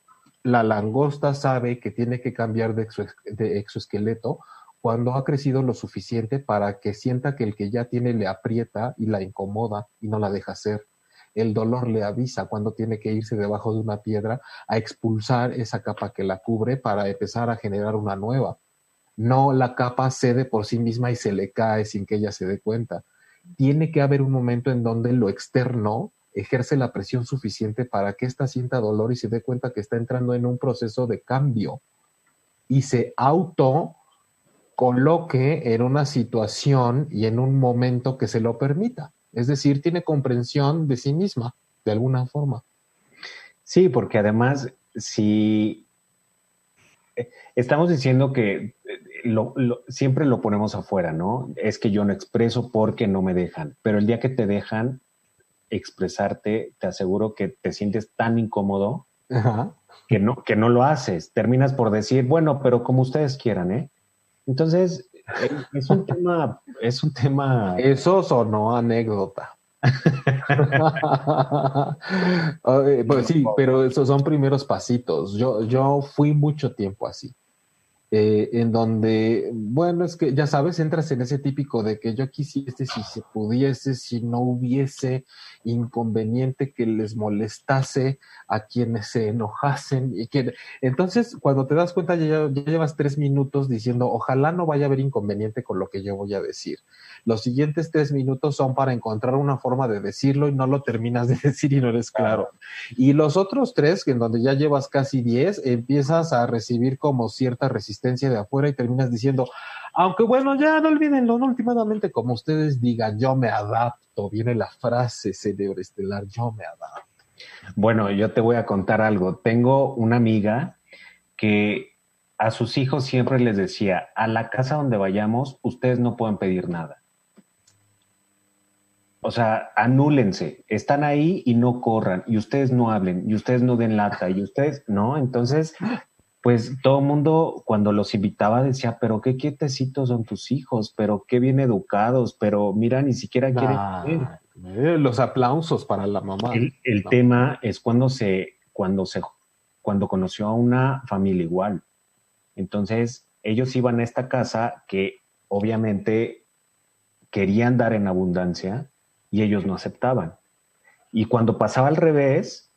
la langosta sabe que tiene que cambiar de, de exoesqueleto cuando ha crecido lo suficiente para que sienta que el que ya tiene le aprieta y la incomoda y no la deja ser. El dolor le avisa cuando tiene que irse debajo de una piedra a expulsar esa capa que la cubre para empezar a generar una nueva. No la capa cede por sí misma y se le cae sin que ella se dé cuenta tiene que haber un momento en donde lo externo ejerce la presión suficiente para que ésta sienta dolor y se dé cuenta que está entrando en un proceso de cambio y se auto coloque en una situación y en un momento que se lo permita. Es decir, tiene comprensión de sí misma, de alguna forma. Sí, porque además, si eh, estamos diciendo que lo, siempre lo ponemos afuera, ¿no? Es que yo no expreso porque no me dejan, pero el día que te dejan expresarte, te aseguro que te sientes tan incómodo Que, no, que no lo haces. Terminas por decir, bueno, pero como ustedes quieran, ¿eh? Entonces, eh, es un tema, es un tema... Eso sonó anécdota. pues sí, pero esos son primeros pasitos. Yo, yo fui mucho tiempo así. Eh, en donde, bueno, es que ya sabes, entras en ese típico de que yo quisiese si se pudiese, si no hubiese inconveniente que les molestase a quienes se enojasen y que entonces cuando te das cuenta ya, ya llevas tres minutos diciendo ojalá no vaya a haber inconveniente con lo que yo voy a decir. Los siguientes tres minutos son para encontrar una forma de decirlo y no lo terminas de decir y no eres claro. Y los otros tres, en donde ya llevas casi diez, empiezas a recibir como cierta resistencia de afuera y terminas diciendo, aunque bueno, ya no olvídenlo, no últimamente como ustedes digan, yo me adapto, viene la frase cerebro estelar, yo me adapto. Bueno, yo te voy a contar algo. Tengo una amiga que a sus hijos siempre les decía, a la casa donde vayamos, ustedes no pueden pedir nada. O sea, anúlense, están ahí y no corran, y ustedes no hablen, y ustedes no den lata, y ustedes, ¿no? Entonces, pues todo el mundo cuando los invitaba decía, pero qué quietecitos son tus hijos, pero qué bien educados, pero mira, ni siquiera quieren... Ah, eh, los aplausos para la mamá. El, tema es cuando se, cuando se, cuando conoció a una familia igual. Entonces, ellos iban a esta casa que obviamente querían dar en abundancia, y ellos no aceptaban. Y cuando pasaba al revés,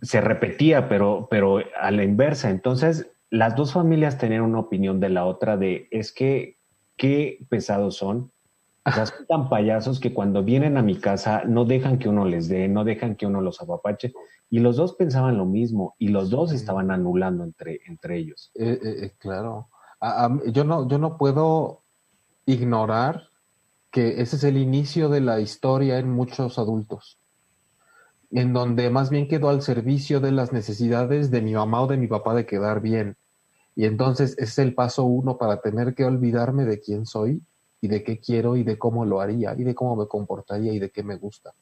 se repetía, pero, pero a la inversa. Entonces, las dos familias tenían una opinión de la otra de, es que, qué pesados son. O sea, son tan payasos que cuando vienen a mi casa no dejan que uno les dé, no dejan que uno los apapache. Y los dos pensaban lo mismo y los dos estaban anulando entre, entre ellos. Eh, eh, eh, claro. yo, no, yo no puedo ignorar que ese es el inicio de la historia en muchos adultos, en donde más bien quedó al servicio de las necesidades de mi mamá o de mi papá de quedar bien. Y entonces es el paso uno para tener que olvidarme de quién soy y de qué quiero y de cómo lo haría y de cómo me comportaría y de qué me gusta.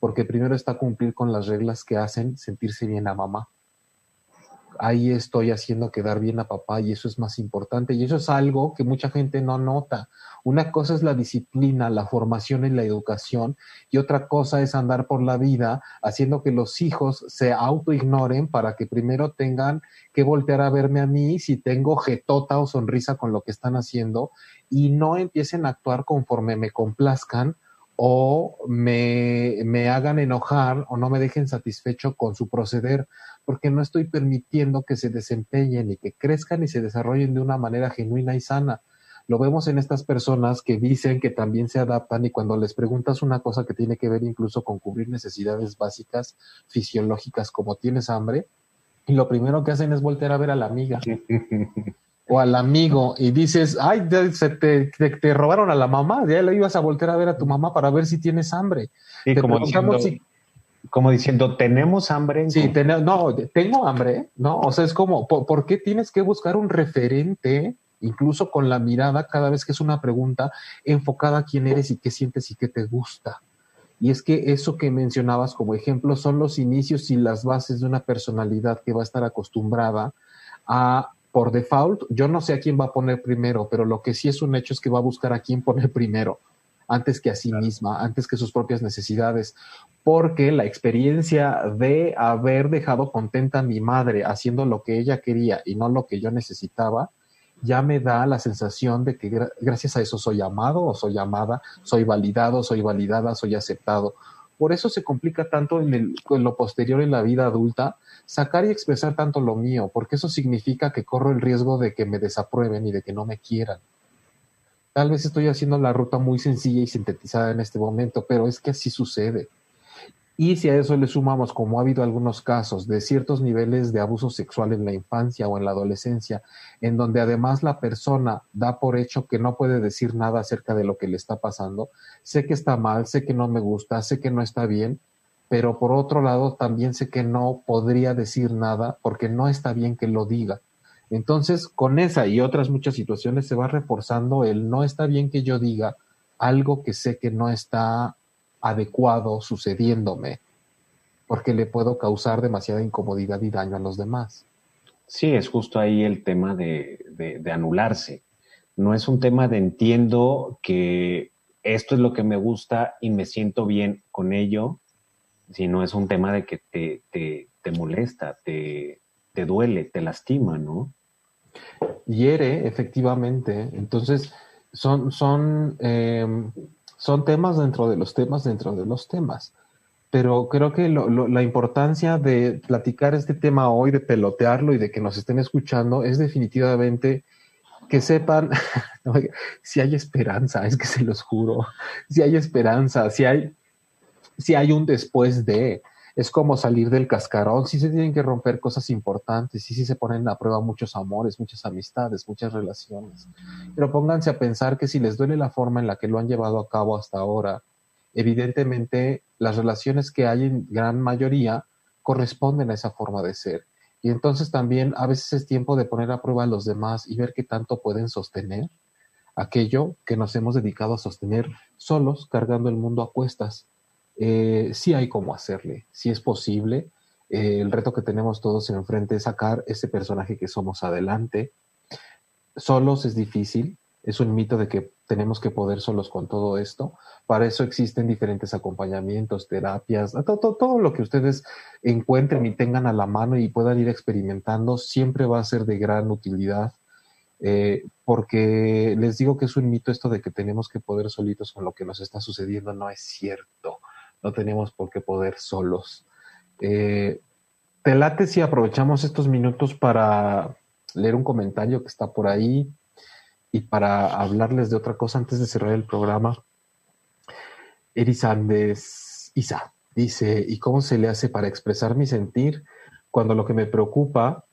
porque primero está cumplir con las reglas que hacen sentirse bien a mamá. Ahí estoy haciendo quedar bien a papá y eso es más importante. Y eso es algo que mucha gente no nota. Una cosa es la disciplina, la formación en la educación y otra cosa es andar por la vida haciendo que los hijos se autoignoren para que primero tengan que voltear a verme a mí si tengo jetota o sonrisa con lo que están haciendo y no empiecen a actuar conforme me complazcan o me, me, hagan enojar o no me dejen satisfecho con su proceder, porque no estoy permitiendo que se desempeñen y que crezcan y se desarrollen de una manera genuina y sana. Lo vemos en estas personas que dicen que también se adaptan y cuando les preguntas una cosa que tiene que ver incluso con cubrir necesidades básicas fisiológicas como tienes hambre, y lo primero que hacen es voltear a ver a la amiga. o al amigo y dices, ay, se te, te, robaron a la mamá, ya lo ibas a volver a ver a tu mamá para ver si tienes hambre. Y como diciendo, como diciendo, ¿tenemos hambre? Sí, no, tengo hambre, ¿no? O sea, es como, ¿por, qué tienes que buscar un referente, incluso con la mirada, cada vez que es una pregunta enfocada a quién eres y qué sientes y qué te gusta? Y es que eso que mencionabas como ejemplo son los inicios y las bases de una personalidad que va a estar acostumbrada a por default, yo no sé a quién va a poner primero, pero lo que sí es un hecho es que va a buscar a quién poner primero, antes que a sí misma, antes que sus propias necesidades, porque la experiencia de haber dejado contenta a mi madre haciendo lo que ella quería y no lo que yo necesitaba, ya me da la sensación de que gracias a eso soy amado o soy amada, soy validado, soy validada, soy aceptado. Por eso se complica tanto en, lo posterior en la vida adulta, sacar y expresar tanto lo mío, porque eso significa que corro el riesgo de que me desaprueben y de que no me quieran. Tal vez estoy haciendo la ruta muy sencilla y sintetizada en este momento, pero es que así sucede. Y si a eso le sumamos, como ha habido algunos casos de ciertos niveles de abuso sexual en la infancia o en la adolescencia, en donde además la persona da por hecho que no puede decir nada acerca de lo que le está pasando, sé que está mal, sé que no me gusta, sé que no está bien, pero por otro lado también sé que no podría decir nada porque no está bien que lo diga. Entonces, con esa y otras muchas situaciones se va reforzando el no está bien que yo diga algo que sé que no está adecuado sucediéndome, porque le puedo causar demasiada incomodidad y daño a los demás. Sí, es justo ahí el tema de, de anularse. No es un tema de entiendo que esto es lo que me gusta y me siento bien con ello, si no es un tema de que te, te, te molesta, te, te, duele, te lastima, ¿no? Hiere, efectivamente. Entonces, son, son, em, son temas dentro de los temas, dentro de los temas. Pero creo que la importancia de platicar este tema hoy, de pelotearlo y de que nos estén escuchando, es definitivamente que sepan si hay esperanza, es que se los juro, si hay esperanza, si hay si hay un después de. Es como salir del cascarón, sí se tienen que romper cosas importantes, sí, sí se ponen a prueba muchos amores, muchas amistades, muchas relaciones. Pero pónganse a pensar que si les duele la forma en la que lo han llevado a cabo hasta ahora, evidentemente las relaciones que hay en gran mayoría corresponden a esa forma de ser. Y entonces también a veces es tiempo de poner a prueba a los demás y ver qué tanto pueden sostener aquello que nos hemos dedicado a sostener solos, cargando el mundo a cuestas eh, sí hay cómo hacerle, sí es posible. Eh, el reto que tenemos todos enfrente es sacar ese personaje que somos adelante. Solos es difícil, es un mito de que tenemos que poder solos con todo esto. Para eso existen diferentes acompañamientos, terapias, todo, lo que ustedes encuentren y tengan a la mano y puedan ir experimentando, siempre va a ser de gran utilidad. Eh, porque les digo que es un mito esto de que tenemos que poder solitos con lo que nos está sucediendo, no es cierto no tenemos por qué poder solos. Eh, te late si aprovechamos estos minutos para leer un comentario que está por ahí y para hablarles de otra cosa antes de cerrar el programa. Erisandes Isa dice, ¿y cómo se le hace para expresar mi sentir cuando lo que me preocupa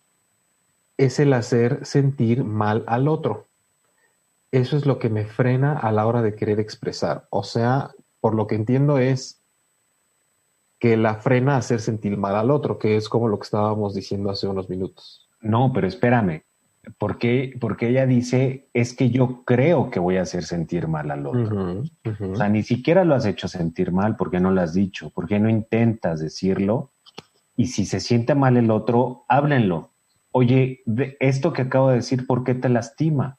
es el hacer sentir mal al otro? Eso es lo que me frena a la hora de querer expresar. O sea, por lo que entiendo es que la frena a hacer sentir mal al otro, que es como lo que estábamos diciendo hace unos minutos. No, pero espérame. porque, porque ella dice, es que yo creo que voy a hacer sentir mal al otro. O sea, ni siquiera lo has hecho sentir mal porque no lo has dicho, porque no intentas decirlo. Y si se siente mal el otro, háblenlo. Oye, esto que acabo de decir, ¿por qué te lastima?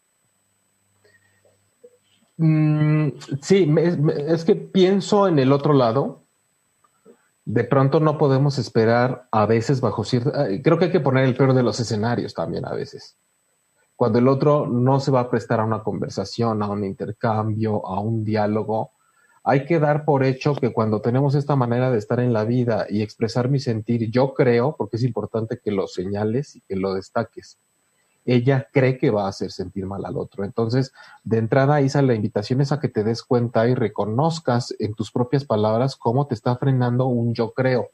Mm, sí, es que pienso en el otro lado. De pronto no podemos esperar a veces bajo cierta... Creo que hay que poner el peor de los escenarios también a veces. Cuando el otro no se va a prestar a una conversación, a un intercambio, a un diálogo, hay que dar por hecho que cuando tenemos esta manera de estar en la vida y expresar mi sentir, yo creo, porque es importante que lo señales y que lo destaques, ella cree que va a hacer sentir mal al otro. Entonces, de entrada, Isa, la invitación es a que te des cuenta y reconozcas en tus propias palabras cómo te está frenando un yo creo.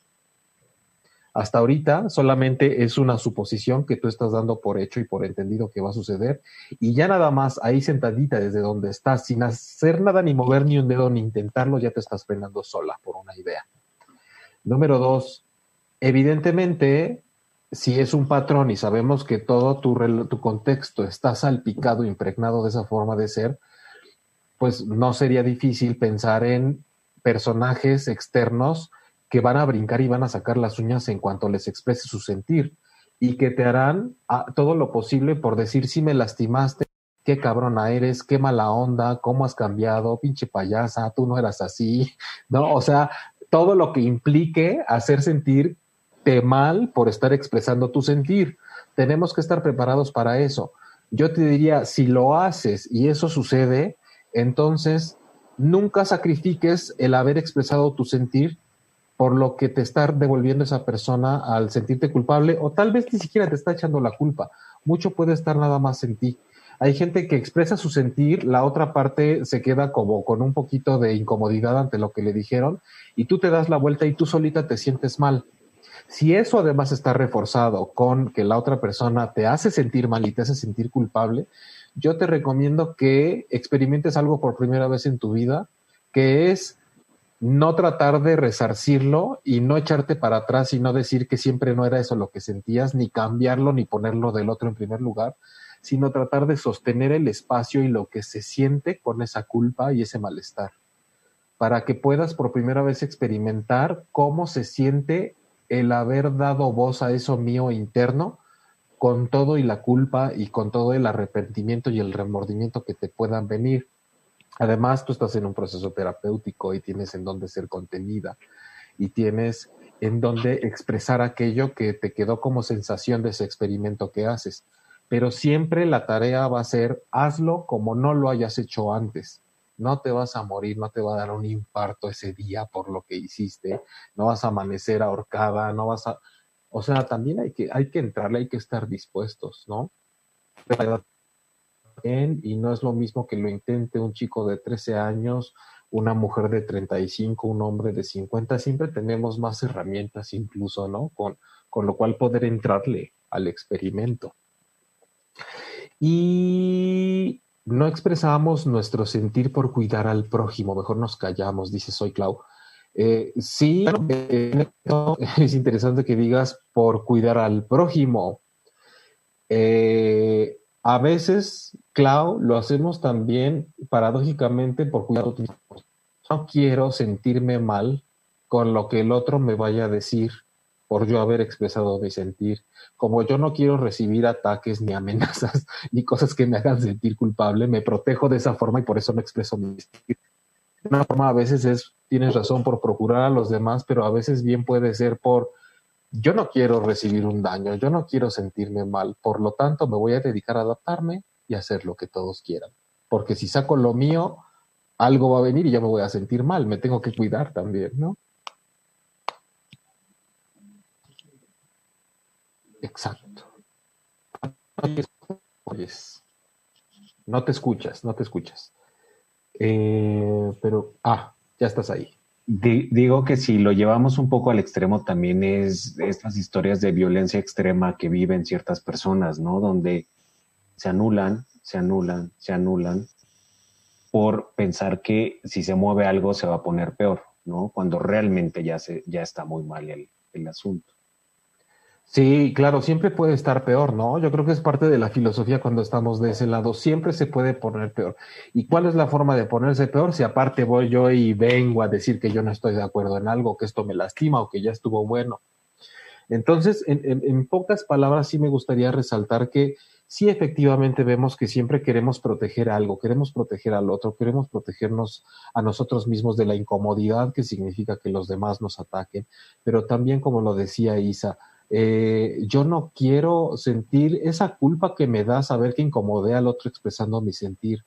Hasta ahorita solamente es una suposición que tú estás dando por hecho y por entendido que va a suceder. Y ya nada más ahí sentadita desde donde estás, sin hacer nada, ni mover ni un dedo, ni intentarlo, ya te estás frenando sola por una idea. Número dos, evidentemente, si es un patrón y sabemos que todo tu, tu contexto está salpicado, impregnado de esa forma de ser, pues no sería difícil pensar en personajes externos que van a brincar y van a sacar las uñas en cuanto les exprese su sentir y que te harán ah, todo lo posible por decir si me lastimaste, qué cabrona eres, qué mala onda, cómo has cambiado, pinche payasa, tú no eras así, ¿no? O sea, todo lo que implique hacer mal por estar expresando tu sentir. Tenemos que estar preparados para eso. Yo te diría, si lo haces y eso sucede, entonces nunca sacrifiques el haber expresado tu sentir por lo que te está devolviendo esa persona al sentirte culpable o tal vez ni siquiera te está echando la culpa. Mucho puede estar nada más en ti. Hay gente que expresa su sentir, la otra parte se queda como con un poquito de incomodidad ante lo que le dijeron y tú te das la vuelta y tú solita te sientes mal. Si eso además está reforzado con que la otra persona te hace sentir mal y te hace sentir culpable, yo te recomiendo que experimentes algo por primera vez en tu vida, que es no tratar de resarcirlo y no echarte para atrás y no decir que siempre no era eso lo que sentías, ni cambiarlo, ni ponerlo del otro en primer lugar, sino tratar de sostener el espacio y lo que se siente con esa culpa y ese malestar, para que puedas por primera vez experimentar cómo se siente el haber dado voz a eso mío interno, con todo y la culpa y con todo el arrepentimiento y el remordimiento que te puedan venir Además, tú estás en un proceso terapéutico y tienes en dónde ser contenida y tienes en dónde expresar aquello que te quedó como sensación de ese experimento que haces. Pero siempre la tarea va a ser hazlo como no lo hayas hecho antes. No te vas a morir, no te va a dar un infarto ese día por lo que hiciste, no vas a amanecer ahorcada, no vas a... O sea, también hay que, hay que entrarle, hay que estar dispuestos, ¿no? y no es lo mismo que lo intente un chico de 13 años, una mujer de 35, un hombre de 50, siempre tenemos más herramientas incluso, ¿no? Con, con lo cual poder entrarle al experimento. Y no expresamos nuestro sentir por cuidar al prójimo, mejor nos callamos, dice Soy Clau. Eh, sí, es interesante que digas por cuidar al prójimo. Eh, a veces, Clau, lo hacemos también paradójicamente por cuidar a No quiero sentirme mal con lo que el otro me vaya a decir por yo haber expresado mi sentir. Como yo no quiero recibir ataques ni amenazas ni cosas que me hagan sentir culpable, me protejo de esa forma y por eso no expreso mi sentir. Una forma a veces es, tienes razón, por procurar a los demás, pero a veces bien puede ser por yo no quiero recibir un daño, yo no quiero sentirme mal, por lo tanto me voy a dedicar a adaptarme y hacer lo que todos quieran. Porque si saco lo mío, algo va a venir y yo me voy a sentir mal, me tengo que cuidar también, ¿no? Exacto. No te escuchas, no te escuchas. Eh, pero, ah, ya estás ahí digo que si lo llevamos un poco al extremo también es estas historias de violencia extrema que viven ciertas personas, ¿no? Donde se anulan, se anulan, se anulan por pensar que si se mueve algo se va a poner peor, ¿no? Cuando realmente ya, se, ya está muy mal el, el asunto. Sí, claro, siempre puede estar peor, ¿no? Yo creo que es parte de la filosofía cuando estamos de ese lado, siempre se puede poner peor. ¿Y cuál es la forma de ponerse peor? Si aparte voy yo y vengo a decir que yo no estoy de acuerdo en algo, que esto me lastima o que ya estuvo bueno. Entonces, en, en pocas palabras, sí me gustaría resaltar que sí efectivamente vemos que siempre queremos proteger algo, queremos proteger al otro, queremos protegernos a nosotros mismos de la incomodidad que significa que los demás nos ataquen, pero también, como lo decía Isa, eh, yo no quiero sentir esa culpa que me da saber que incomodé al otro expresando mi sentir.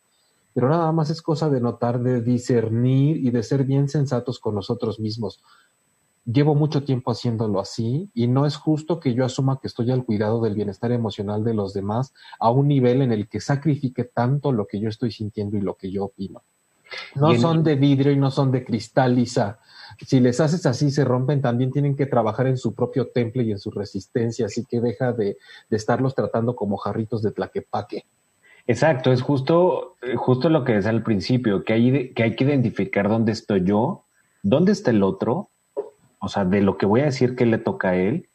Pero nada más es cosa de notar, de discernir y de ser bien sensatos con nosotros mismos. Llevo mucho tiempo haciéndolo así y no es justo que yo asuma que estoy al cuidado del bienestar emocional de los demás a un nivel en el que sacrifique tanto lo que yo estoy sintiendo y lo que yo opino. No son de vidrio y no son de cristal, Lisa si les haces así, se rompen, también tienen que trabajar en su propio temple y en su resistencia, así que deja de, estarlos tratando como jarritos de tlaquepaque. Exacto, es justo, justo lo que decía al principio, que hay, que hay que identificar dónde estoy yo, dónde está el otro, o sea, de lo que voy a decir que le toca a él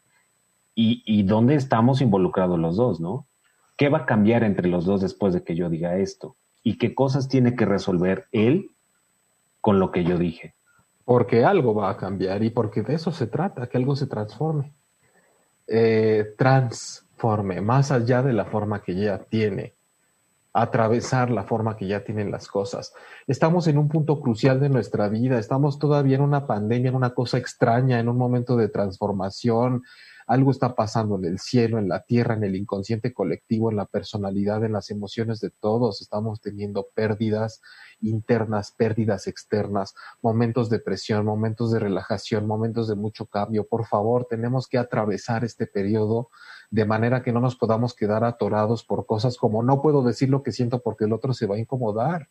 y, y dónde estamos involucrados los dos, ¿no? ¿Qué va a cambiar entre los dos después de que yo diga esto? ¿Y qué cosas tiene que resolver él con lo que yo dije? Porque algo va a cambiar y porque de eso se trata, que algo se transforme. Eh, transforme, más allá de la forma que ya tiene, atravesar la forma que ya tienen las cosas. Estamos en un punto crucial de nuestra vida, estamos todavía en una pandemia, en una cosa extraña, en un momento de transformación, algo está pasando en el cielo, en la tierra, en el inconsciente colectivo, en la personalidad, en las emociones de todos. Estamos teniendo pérdidas internas, pérdidas externas, momentos de presión, momentos de relajación, momentos de mucho cambio. Por favor, tenemos que atravesar este periodo de manera que no nos podamos quedar atorados por cosas como no puedo decir lo que siento porque el otro se va a incomodar.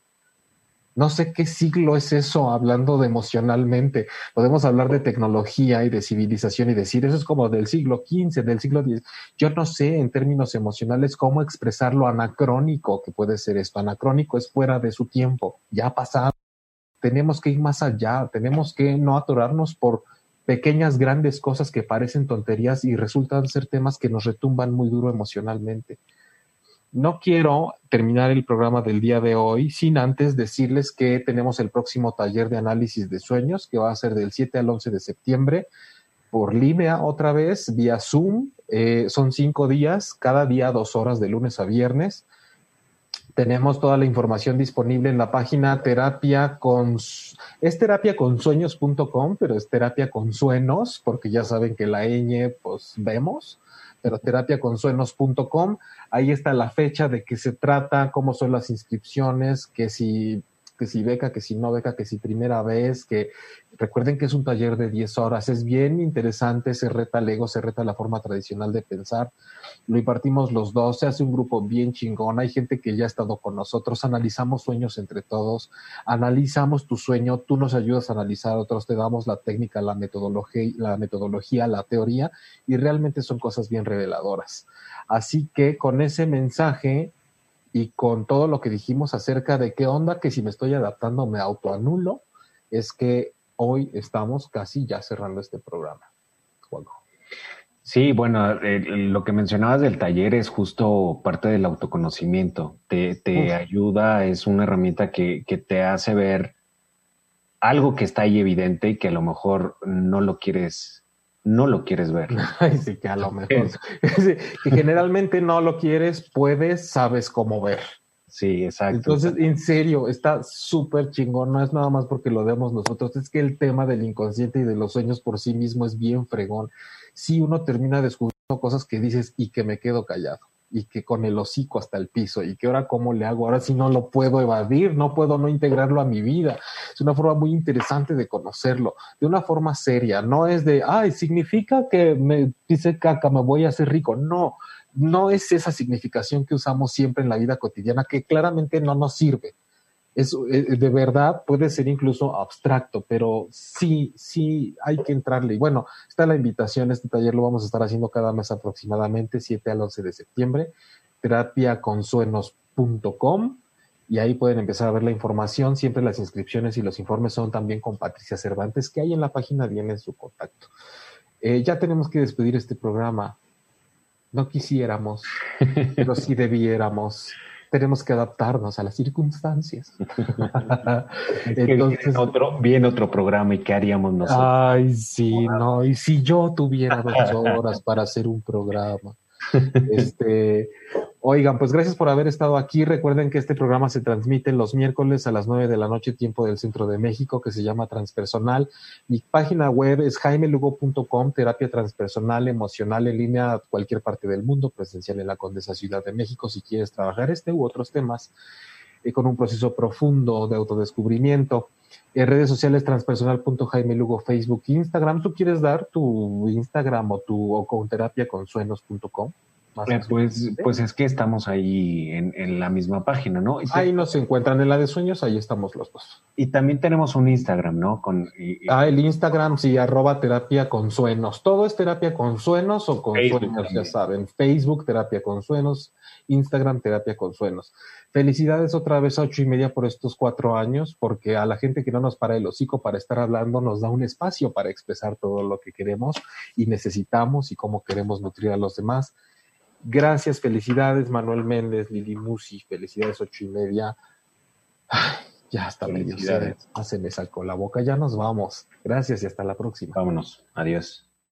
No sé qué siglo es eso hablando de emocionalmente. Podemos hablar de tecnología y de civilización y decir eso es como del siglo XV, del siglo X. Yo no sé en términos emocionales cómo expresar lo anacrónico que puede ser esto. Anacrónico es fuera de su tiempo, ya pasado. Tenemos que ir más allá, tenemos que no atorarnos por pequeñas, grandes cosas que parecen tonterías y resultan ser temas que nos retumban muy duro emocionalmente. No quiero terminar el programa del día de hoy sin antes decirles que tenemos el próximo taller de análisis de sueños que va a ser del 7 al 11 de septiembre por línea otra vez, vía Zoom. Eh, son cinco días, cada día dos horas de lunes a viernes. Tenemos toda la información disponible en la página terapia con es terapia con sueños.com, pero es terapia con porque ya saben que la ñ pues vemos pero terapiaconsuenos.com. Ahí está la fecha de qué se trata, cómo son las inscripciones, que si que si beca, que si no beca, que si primera vez, que recuerden que es un taller de 10 horas, es bien interesante, se reta el ego, se reta la forma tradicional de pensar, lo impartimos los dos, se hace un grupo bien chingón, hay gente que ya ha estado con nosotros, analizamos sueños entre todos, analizamos tu sueño, tú nos ayudas a analizar otros, te damos la técnica, la metodología, la metodología, la teoría, y realmente son cosas bien reveladoras. Así que con ese mensaje y con todo lo que dijimos acerca de qué onda que si me estoy adaptando me autoanulo, es que hoy estamos casi ya cerrando este programa. Sí, bueno, lo que mencionabas del taller es justo parte del autoconocimiento. Te, te ayuda, es una herramienta que, que te hace ver algo que está ahí evidente y que a lo mejor no lo quieres no lo quieres ver. Ay, sí, que a lo mejor. que generalmente no lo quieres, puedes, sabes cómo ver. Sí, exacto. Entonces, en serio, está súper chingón. No es nada más porque lo demos nosotros, es que el tema del inconsciente y de los sueños por sí mismo es bien fregón. Si uno termina descubriendo cosas que dices y que me quedo callado y que con el hocico hasta el piso y que ahora cómo le hago, ahora sí no lo puedo evadir, no puedo no integrarlo a mi vida. Es una forma muy interesante de conocerlo, de una forma seria, no es de, ay, significa que me dice caca, me voy a hacer rico, no, no es esa significación que usamos siempre en la vida cotidiana que claramente no nos sirve es, eh, de verdad puede ser incluso abstracto, pero sí, sí hay que entrarle. Y bueno, está la invitación, este taller lo vamos a estar haciendo cada mes aproximadamente, 7 al 11 de septiembre, terapiaconsuenos.com y ahí pueden empezar a ver la información. Siempre las inscripciones y los informes son también con Patricia Cervantes, que hay en la página viene su contacto. Eh, ya tenemos que despedir este programa. No quisiéramos, pero sí debiéramos. Tenemos que adaptarnos a las circunstancias. Entonces, otro, viene otro programa y qué haríamos nosotros. Ay, sí, no. Y si yo tuviera dos horas para hacer un programa. Este, Oigan, pues gracias por haber estado aquí. Recuerden que este programa se transmite los miércoles a las 9 de la noche, tiempo del centro de México, que se llama Transpersonal. Mi página web es jaimelugo.com, terapia transpersonal, emocional en línea a cualquier parte del mundo, presencial en la Condesa Ciudad de México, si quieres trabajar este u otros temas, eh, con un proceso profundo de autodescubrimiento. En redes sociales transpersonal.jaimelugo, Facebook, Instagram. ¿Tú quieres dar tu Instagram o tu o con terapia con suenos.com? Eh, pues, pues es que estamos ahí en, la misma página, ¿no? ahí nos encuentran en la de sueños, ahí estamos los dos. Y también tenemos un Instagram, ¿no? Con, Ah, el Instagram, sí, arroba terapia con suenos. Todo es terapia con suenos o con sueños, ya saben. Facebook, terapia con suenos. Instagram, terapia con suenos. Felicidades otra vez a ocho y media por estos cuatro años, porque a la gente que no nos para el hocico para estar hablando nos da un espacio para expresar todo lo que queremos y necesitamos y cómo queremos nutrir a los demás. Gracias, felicidades, Manuel Méndez, Lili Musi, felicidades ocho y media. ya hasta medio se, me sacó la boca, ya nos vamos. Gracias y hasta la próxima. Vámonos, adiós.